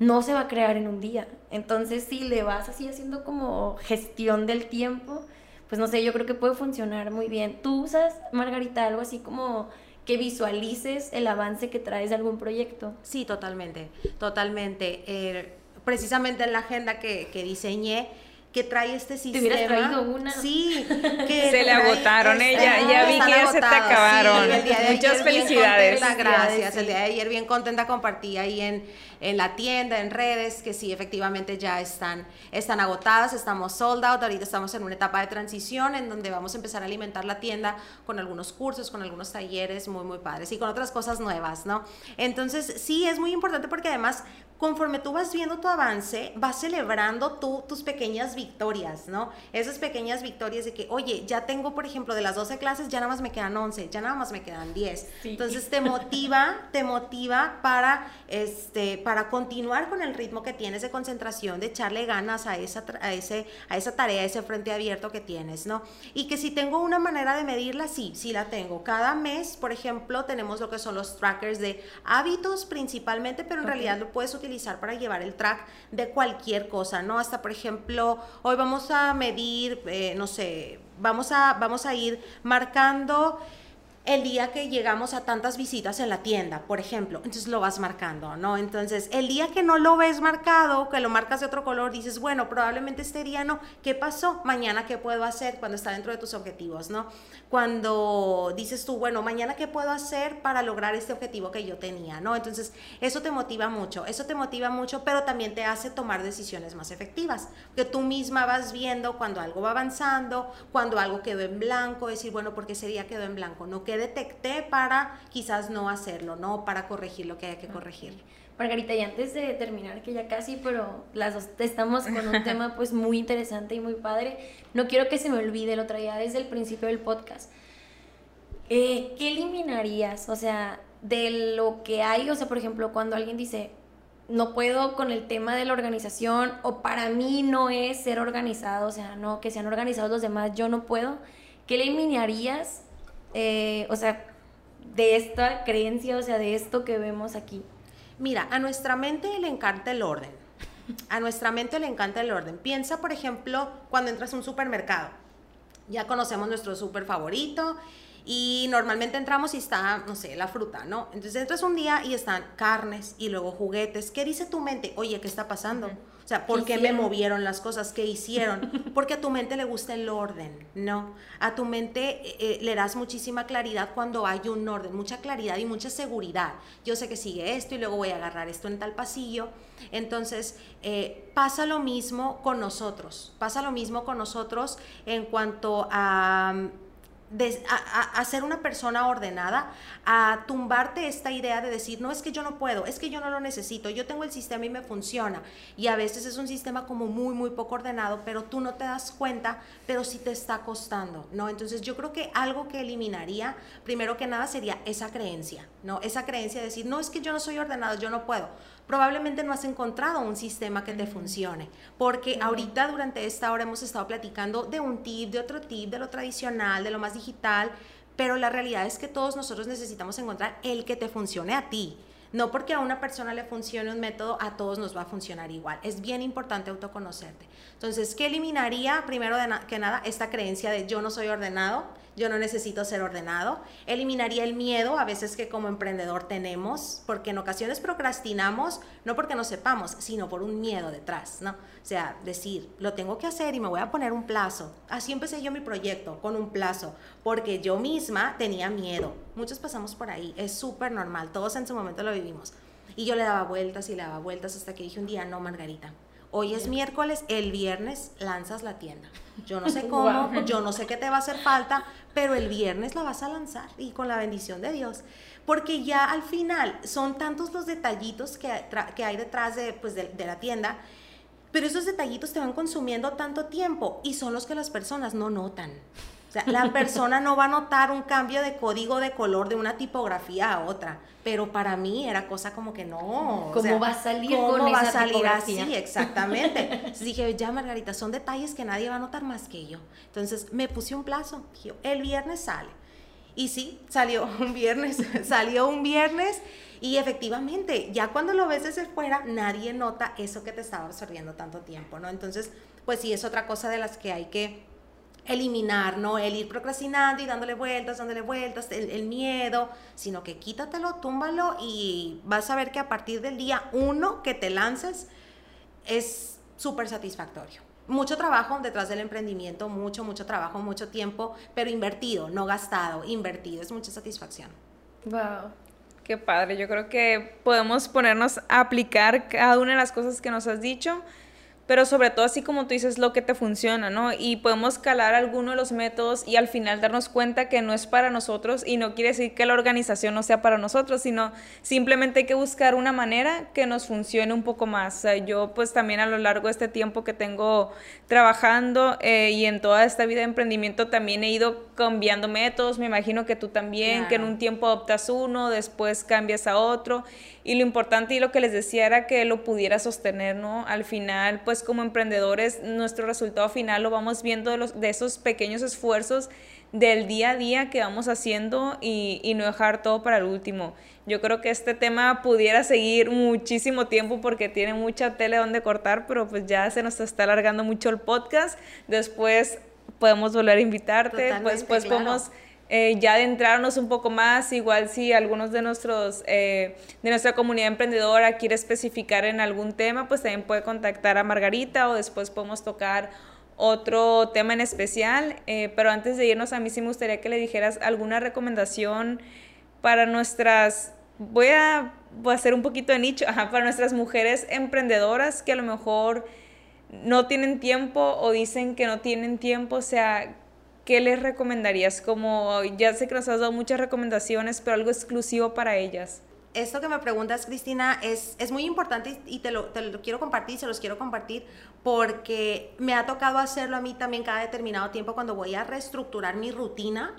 No se va a crear en un día. Entonces, si le vas así haciendo como gestión del tiempo, pues no sé, yo creo que puede funcionar muy bien. ¿Tú usas, Margarita, algo así como que visualices el avance que traes de algún proyecto. Sí, totalmente, totalmente. Eh, precisamente en la agenda que, que diseñé, que trae este sistema. ¿Te hubieras traído una? Sí, que se le agotaron ella, ya vi que ya se te acabaron. Muchas felicidades. gracias. El día de ayer bien contenta compartí ahí en, en la tienda, en redes, que sí, efectivamente ya están, están agotadas, estamos sold out, ahorita estamos en una etapa de transición en donde vamos a empezar a alimentar la tienda con algunos cursos, con algunos talleres muy, muy padres y con otras cosas nuevas, ¿no? Entonces, sí, es muy importante porque además conforme tú vas viendo tu avance, vas celebrando tú tus pequeñas victorias, ¿no? Esas pequeñas victorias de que, oye, ya tengo, por ejemplo, de las 12 clases, ya nada más me quedan 11, ya nada más me quedan 10. Entonces te motiva, te motiva para, este, para continuar con el ritmo que tienes de concentración, de echarle ganas a esa, a ese, a esa tarea, a ese frente abierto que tienes, ¿no? Y que si tengo una manera de medirla, sí, sí la tengo. Cada mes, por ejemplo, tenemos lo que son los trackers de hábitos principalmente, pero en realidad lo puedes utilizar utilizar para llevar el track de cualquier cosa, ¿no? Hasta, por ejemplo, hoy vamos a medir, eh, no sé, vamos a, vamos a ir marcando el día que llegamos a tantas visitas en la tienda, por ejemplo, entonces lo vas marcando, ¿no? Entonces, el día que no lo ves marcado, que lo marcas de otro color, dices, bueno, probablemente este día no, ¿qué pasó? Mañana, ¿qué puedo hacer cuando está dentro de tus objetivos, ¿no? Cuando dices tú, bueno, mañana, ¿qué puedo hacer para lograr este objetivo que yo tenía, ¿no? Entonces, eso te motiva mucho, eso te motiva mucho, pero también te hace tomar decisiones más efectivas, que tú misma vas viendo cuando algo va avanzando, cuando algo quedó en blanco, decir, bueno, porque ese día quedó en blanco, no detecté para quizás no hacerlo, ¿no? Para corregir lo que hay que corregir. Margarita, y antes de terminar, que ya casi, pero las dos estamos con un tema pues muy interesante y muy padre, no quiero que se me olvide, lo traía desde el principio del podcast. Eh, ¿Qué eliminarías? O sea, de lo que hay, o sea, por ejemplo, cuando alguien dice, no puedo con el tema de la organización, o para mí no es ser organizado, o sea, no, que sean organizados los demás, yo no puedo, ¿qué eliminarías eh, o sea, de esta creencia, o sea, de esto que vemos aquí? Mira, a nuestra mente le encanta el orden. A nuestra mente le encanta el orden. Piensa, por ejemplo, cuando entras a un supermercado. Ya conocemos nuestro super favorito y normalmente entramos y está, no sé, la fruta, ¿no? Entonces entras un día y están carnes y luego juguetes. ¿Qué dice tu mente? Oye, ¿qué está pasando? O sea, ¿por qué, me movieron las cosas? ¿Qué hicieron? Porque a tu mente le gusta el orden, ¿no? A tu mente eh, eh, le das muchísima claridad cuando hay un orden, mucha claridad y mucha seguridad. Yo sé que sigue esto y luego voy a agarrar esto en tal pasillo. Entonces, eh, pasa lo mismo con nosotros, pasa lo mismo con nosotros en cuanto a a, ser una persona ordenada, a tumbarte esta idea de decir, no es que yo no puedo, es que yo no lo necesito, yo tengo el sistema y me funciona. Y a veces es un sistema como muy, muy poco ordenado, pero tú no te das cuenta, pero sí te está costando, ¿no? Entonces yo creo que algo que eliminaría, primero que nada, sería esa creencia, ¿no? Esa creencia de decir, no es que yo no soy ordenado, yo no puedo probablemente no has encontrado un sistema que te funcione, porque ahorita durante esta hora hemos estado platicando de un tip, de otro tip, de lo tradicional, de lo más digital, pero la realidad es que todos nosotros necesitamos encontrar el que te funcione a ti. No porque a una persona le funcione un método, a todos nos va a funcionar igual. Es bien importante autoconocerte. Entonces, ¿qué eliminaría primero que nada esta creencia de yo no soy ordenado? yo no necesito ser ordenado. Eliminaría el miedo a veces que como emprendedor tenemos, porque en ocasiones procrastinamos, no porque no sepamos, sino por un miedo detrás, ¿no? O sea, decir, lo tengo que hacer y me voy a poner un plazo. Así empecé yo mi proyecto, con un plazo, porque yo misma tenía miedo. Muchos pasamos por ahí, es súper normal, todos en su momento lo vivimos. Y yo le daba vueltas y le daba vueltas hasta que dije un día, no, Margarita, Hoy es miércoles, el viernes lanzas la tienda. Yo no sé cómo, yo no sé qué te va a hacer falta, pero el viernes la vas a lanzar y con la bendición de Dios. Porque ya al final son tantos los detallitos que, que hay detrás de, pues, de, de la tienda, pero esos detallitos te van consumiendo tanto tiempo y son los que las personas no notan. O sea, la persona no va a notar un cambio de código de color de una tipografía a otra, pero para mí era cosa como que no. ¿Cómo va a salir ¿cómo va a salir así? Exactamente. Entonces dije, ya Margarita, son detalles que nadie va a notar más que yo. Entonces me puse un plazo, dije, el viernes sale. Y sí, salió un viernes, salió un viernes y efectivamente, ya cuando lo ves desde fuera, nadie nota eso que te estaba absorbiendo tanto tiempo, ¿no? Entonces, pues sí, es otra cosa de las que hay que eliminar, ¿no? El ir procrastinando y dándole vueltas, dándole vueltas, el, miedo, sino que quítatelo, túmbalo y vas a ver que a partir del día uno que te lances es súper satisfactorio. Mucho trabajo detrás del emprendimiento, mucho, mucho trabajo, mucho tiempo, pero invertido, no gastado, invertido, es mucha satisfacción. Wow. Qué padre, yo creo que podemos ponernos a aplicar cada una de las cosas que nos has dicho pero sobre todo así como tú dices lo que te funciona, ¿no? Y podemos calar alguno de los métodos y al final darnos cuenta que no es para nosotros y no quiere decir que la organización no sea para nosotros, sino simplemente hay que buscar una manera que nos funcione un poco más. yo pues también a lo largo de este tiempo que tengo trabajando eh, y en toda esta vida de emprendimiento también he ido cambiando métodos, me imagino que tú también, que en un tiempo adoptas uno, después cambias a otro y lo importante y lo que les decía era que lo pudiera sostener, ¿no? Al final, pues como emprendedores, nuestro resultado final lo vamos viendo de, los, de esos pequeños esfuerzos del día a día que vamos haciendo y, y, no dejar todo para el último. Yo creo que este tema pudiera seguir muchísimo tiempo porque tiene mucha tele donde cortar, pero pues ya se nos está alargando mucho el podcast. Después podemos volver a invitarte, pues, pues podemos eh, ya adentrarnos un poco más, igual si algunos de nuestros eh, de nuestra comunidad emprendedora quiere especificar en algún tema, pues también puede contactar a Margarita o después podemos tocar otro tema en especial. Eh, pero antes de irnos, a mí sí me gustaría que le dijeras alguna recomendación para nuestras, voy a, voy a hacer un poquito de nicho, para nuestras mujeres emprendedoras que a lo mejor no tienen tiempo o dicen que no tienen tiempo, o sea, ¿qué les recomendarías? Como ya sé que nos has dado muchas recomendaciones, pero algo exclusivo para ellas. Esto que me preguntas, Cristina, es, es muy importante y te lo, te lo quiero compartir, se los quiero compartir, porque me ha tocado hacerlo a mí también cada determinado tiempo cuando voy a reestructurar mi rutina.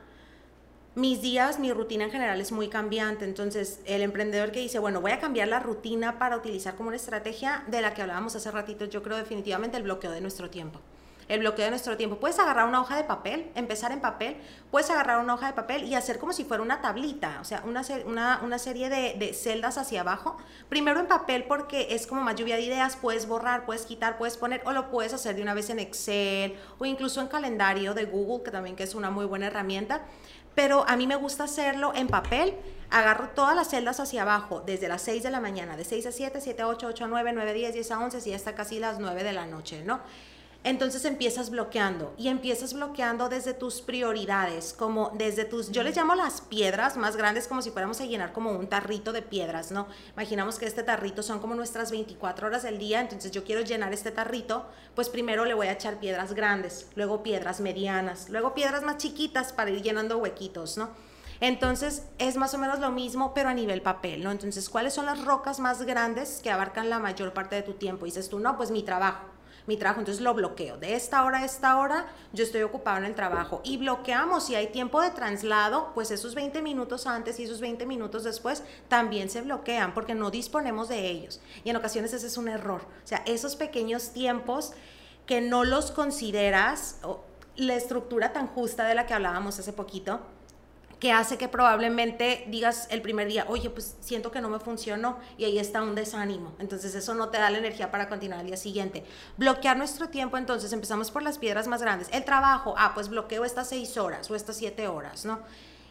Mis días, mi rutina en general es muy cambiante, entonces el emprendedor que dice, bueno, voy a cambiar la rutina para utilizar como una estrategia de la que hablábamos hace ratito, yo creo definitivamente el bloqueo de nuestro tiempo el bloqueo de nuestro tiempo. Puedes agarrar una hoja de papel, empezar en papel, puedes agarrar una hoja de papel y hacer como si fuera una tablita, o sea, una, una, serie de, de, celdas hacia abajo. Primero en papel porque es como más lluvia de ideas, puedes borrar, puedes quitar, puedes poner, o lo puedes hacer de una vez en Excel o incluso en calendario de Google, que también que es una muy buena herramienta. Pero a mí me gusta hacerlo en papel. Agarro todas las celdas hacia abajo, desde las 6 de la mañana, de 6 a 7, 7 a 8, 8 a 9, 9 a 10, 10 a 11, y hasta casi las 9 de la noche, ¿no? Entonces empiezas bloqueando y empiezas bloqueando desde tus prioridades, como desde tus, yo les llamo las piedras más grandes, como si fuéramos a llenar como un tarrito de piedras, ¿no? Imaginamos que este tarrito son como nuestras 24 horas del día, entonces yo quiero llenar este tarrito, pues primero le voy a echar piedras grandes, luego piedras medianas, luego piedras más chiquitas para ir llenando huequitos, ¿no? Entonces es más o menos lo mismo, pero a nivel papel, ¿no? Entonces, ¿cuáles son las rocas más grandes que abarcan la mayor parte de tu tiempo? dices tú, no, pues mi trabajo mi trabajo, entonces lo bloqueo. De esta hora a esta hora yo estoy ocupado en el trabajo y bloqueamos si hay tiempo de traslado, pues esos 20 minutos antes y esos 20 minutos después también se bloquean porque no disponemos de ellos. Y en ocasiones ese es un error. O sea, esos pequeños tiempos que no los consideras, la estructura tan justa de la que hablábamos hace poquito, que hace que probablemente digas el primer día, oye, pues siento que no me funcionó y ahí está un desánimo. Entonces eso no te da la energía para continuar al día siguiente. Bloquear nuestro tiempo, entonces empezamos por las piedras más grandes. El trabajo, ah, pues bloqueo estas seis horas o estas siete horas, ¿no?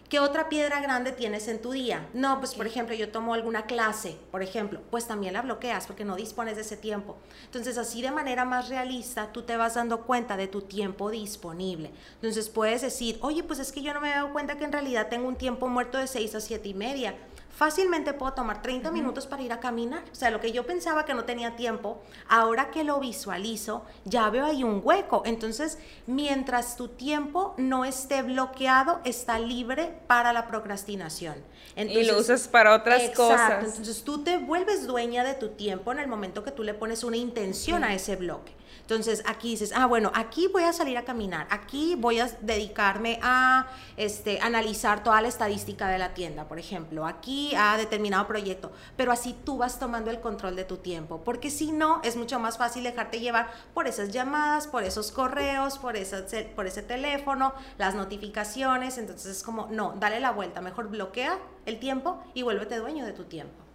¿Qué otra piedra grande tienes en tu día? No, pues por ejemplo, yo tomo alguna clase, por ejemplo, pues también la bloqueas porque no dispones de ese tiempo. Entonces, así de manera más realista, tú te vas dando cuenta de tu tiempo disponible. Entonces, puedes decir, oye, pues es que yo no me he dado cuenta que en realidad tengo un tiempo muerto de 6 a 7 y media fácilmente puedo tomar 30 minutos para ir a caminar. O sea, lo que yo pensaba que no tenía tiempo, ahora que lo visualizo, ya veo ahí un hueco. Entonces, mientras tu tiempo no esté bloqueado, está libre para la procrastinación. y lo usas para otras cosas. Entonces, tú te vuelves dueña de tu tiempo en el momento que tú le pones una intención a ese bloque. Entonces aquí dices, ah, bueno, aquí voy a salir a caminar, aquí voy a dedicarme a este, analizar toda la estadística de la tienda, por ejemplo, aquí a determinado proyecto, pero así tú vas tomando el control de tu tiempo, porque si no, es mucho más fácil dejarte llevar por esas llamadas, por esos correos, por, por ese teléfono, las notificaciones, entonces es como, no, dale la vuelta, mejor bloquea el tiempo y vuélvete dueño de tu tiempo.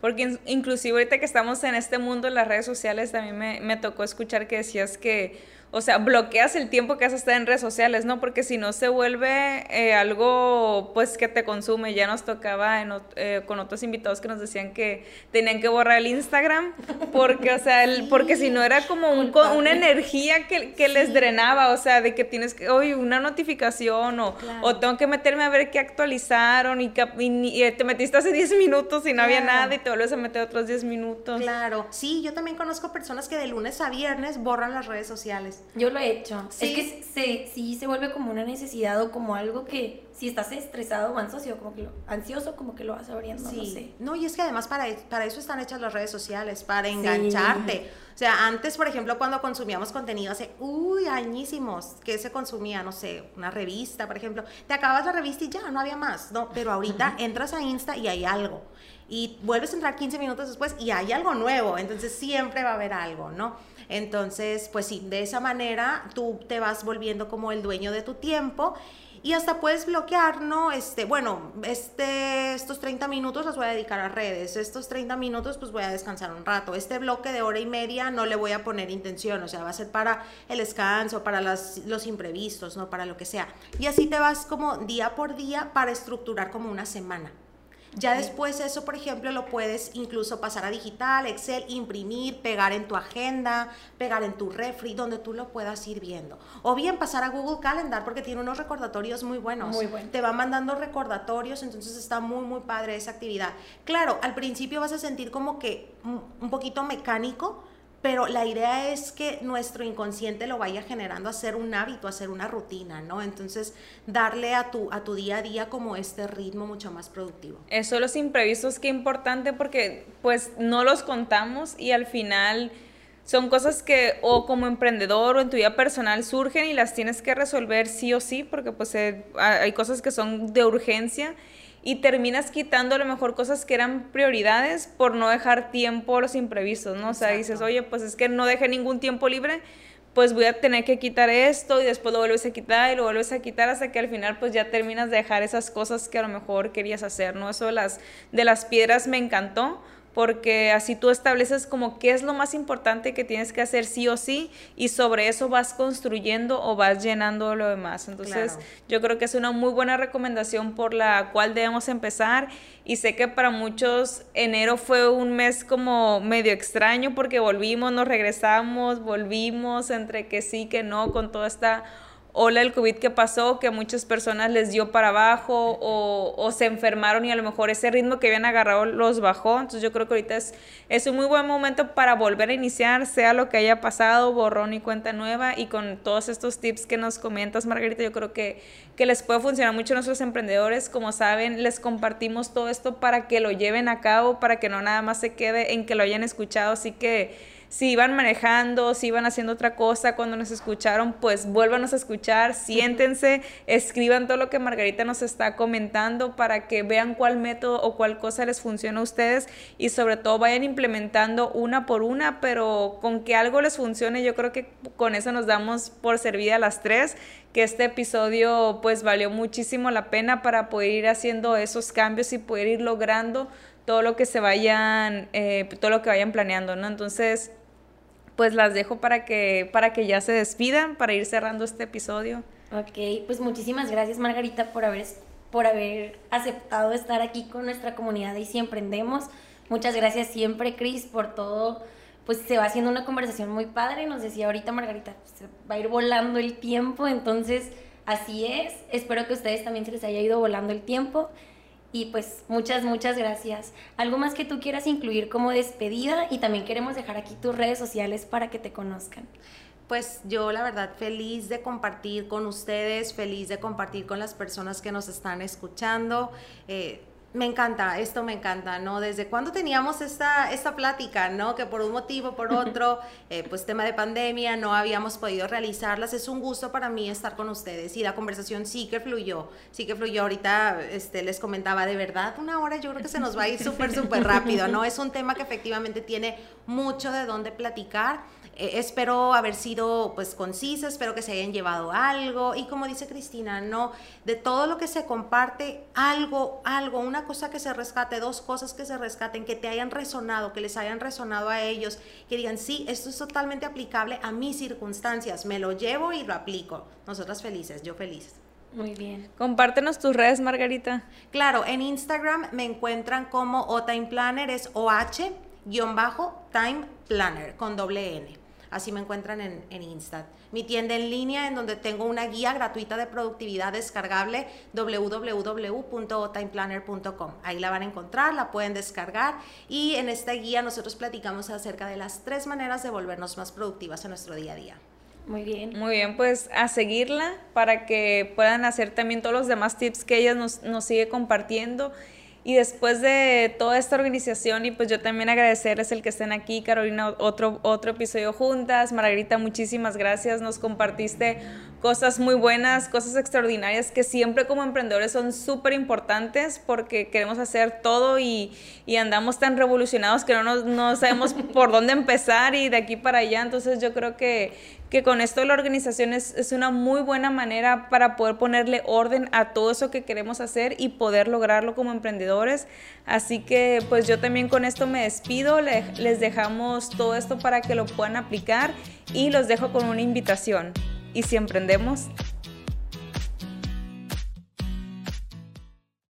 Porque inclusive ahorita que estamos en este mundo de las redes sociales, también me, me tocó escuchar que decías que o sea, bloqueas el tiempo que has estado en redes sociales, ¿no? Porque si no se vuelve eh, algo, pues, que te consume. Ya nos tocaba eh, con otros invitados que nos decían que tenían que borrar el Instagram, porque, o sea, el, porque si no era como un, una energía que, que les drenaba, o sea, de que tienes que, oye, una notificación o, o tengo que meterme a ver qué actualizaron y, y, te metiste hace 10 minutos y no había nada y te vuelves a meter otros 10 minutos. Claro, sí, yo también conozco personas que de lunes a viernes borran las redes sociales. Yo lo he hecho. Es que se, sí se vuelve como una necesidad o como algo que si estás estresado o ansioso, como que lo, ansioso, como que lo vas abriendo. Sí. No, sé. no, y es que además para, para eso están hechas las redes sociales, para engancharte. O sea, antes, por ejemplo, cuando consumíamos contenido hace, uy, añísimos, que se consumía, no sé, una revista, por ejemplo, te acabas la revista y ya, no había más, ¿no? Pero ahorita entras a Insta y hay algo. Y vuelves a entrar 15 minutos después y hay algo nuevo. Entonces siempre va a haber algo, ¿no? Entonces, pues sí, de esa manera tú te vas volviendo como el dueño de tu tiempo y hasta puedes bloquear, ¿no? Este, bueno, este, estos 30 minutos los voy a dedicar a redes, estos 30 minutos pues voy a descansar un rato, este bloque de hora y media no le voy a poner intención, o sea, va a ser para el descanso, para las, los imprevistos, ¿no? Para lo que sea. Y así te vas como día por día para estructurar como una semana. Ya después eso, por ejemplo, lo puedes incluso pasar a digital, Excel, imprimir, pegar en tu agenda, pegar en tu refri, donde tú lo puedas ir viendo. O bien pasar a Google Calendar porque tiene unos recordatorios muy buenos. Muy bueno. Te va mandando recordatorios, entonces está muy, muy padre esa actividad. Claro, al principio vas a sentir como que un poquito mecánico, pero la idea es que nuestro inconsciente lo vaya generando a ser un hábito, a ser una rutina, ¿no? Entonces, darle a tu, a tu día a día como este ritmo mucho más productivo. Eso, los imprevistos, qué importante porque pues no los contamos y al final son cosas que o como emprendedor o en tu vida personal surgen y las tienes que resolver sí o sí porque pues eh, hay cosas que son de urgencia y terminas quitando a lo mejor cosas que eran prioridades por no dejar tiempo a los imprevistos, ¿no? O sea, dices, oye, pues es que no dejé ningún tiempo libre, pues voy a tener que quitar esto y después lo vuelves a quitar y lo vuelves a quitar hasta que al final pues ya terminas de dejar esas cosas que a lo mejor querías hacer, ¿no? Eso las, de las piedras me encantó porque así tú estableces como qué es lo más importante que tienes que hacer sí o sí y sobre eso vas construyendo o vas llenando lo demás. Entonces yo creo que es una muy buena recomendación por la cual debemos empezar y sé que para muchos enero fue un mes como medio extraño porque volvimos, nos regresamos, volvimos entre que sí, que no, con toda esta ola del COVID que pasó, que a muchas personas les dio para abajo o, se enfermaron y a lo mejor ese ritmo que habían agarrado los bajó. Entonces yo creo que ahorita es, es un muy buen momento para volver a iniciar, sea lo que haya pasado, borrón y cuenta nueva. Y con todos estos tips que nos comentas, Margarita, yo creo que, que les puede funcionar mucho a nuestros emprendedores. Como saben, les compartimos todo esto para que lo lleven a cabo, para que no nada más se quede en que lo hayan escuchado. Así que si iban manejando, si iban haciendo otra cosa cuando nos escucharon, pues vuélvanos a escuchar, siéntense, escriban todo lo que Margarita nos está comentando para que vean cuál método o cuál cosa les funciona a ustedes y sobre todo vayan implementando una por una, pero con que algo les funcione, yo creo que con eso nos damos por servida a las tres que este episodio pues valió muchísimo la pena para poder ir haciendo esos cambios y poder ir logrando todo lo que se vayan, eh, todo lo que vayan planeando, ¿no? Entonces, pues las dejo para que, para que ya se despidan, para ir cerrando este episodio. Ok, pues muchísimas gracias Margarita por haber, por haber aceptado estar aquí con nuestra comunidad y si emprendemos. Muchas gracias siempre, Cris, por todo. Pues se va haciendo una conversación muy padre. Nos decía ahorita Margarita, se va a ir volando el tiempo. Entonces, así es. Espero que a ustedes también se les haya ido volando el tiempo. Y pues muchas, muchas gracias. ¿Algo más que tú quieras incluir como despedida? Y también queremos dejar aquí tus redes sociales para que te conozcan. Pues yo la verdad feliz de compartir con ustedes, feliz de compartir con las personas que nos están escuchando. Eh, me encanta, esto me encanta, ¿no? Desde cuando teníamos esta, esta plática, ¿no? Que por un motivo, por otro, eh, pues tema de pandemia, no habíamos podido realizarlas. Es un gusto para mí estar con ustedes y la conversación sí que fluyó, sí que fluyó. Ahorita este, les comentaba, de verdad, una hora yo creo que se nos va a ir súper, súper rápido, ¿no? Es un tema que efectivamente tiene mucho de dónde platicar Eh, espero haber sido pues concisa, espero que se hayan llevado algo y como dice Cristina, no, de todo lo que se comparte, algo, algo, una cosa que se rescate, dos cosas que se rescaten, que te hayan resonado, que les hayan resonado a ellos, que digan, sí, esto es totalmente aplicable a mis circunstancias, me lo llevo y lo aplico. Nosotras felices, yo feliz. Muy bien. Compártenos tus redes, Margarita. Claro, en Instagram me encuentran como O Time Planner, es OH-Time Planner con doble N. Así me encuentran en, en Insta. Mi tienda en línea en donde tengo una guía gratuita de productividad descargable www.otimeplanner.com. Ahí la van a encontrar, la pueden descargar y en esta guía nosotros platicamos acerca de las tres maneras de volvernos más productivas en nuestro día a día. Muy bien. Muy bien, pues a seguirla para que puedan hacer también todos los demás tips que ella nos, nos sigue compartiendo. Y después de toda esta organización, y pues yo también agradecerles el que estén aquí, Carolina, otro, otro episodio juntas. Margarita, muchísimas gracias. Nos compartiste cosas muy buenas, cosas extraordinarias que siempre como emprendedores son súper importantes porque queremos hacer todo y, y, andamos tan revolucionados que no, nos, no sabemos por dónde empezar y de aquí para allá. Entonces yo creo que que con esto la organización es, es, una muy buena manera para poder ponerle orden a todo eso que queremos hacer y poder lograrlo como emprendedores. Así que pues yo también con esto me despido, les dejamos todo esto para que lo puedan aplicar y los dejo con una invitación. Y si emprendemos,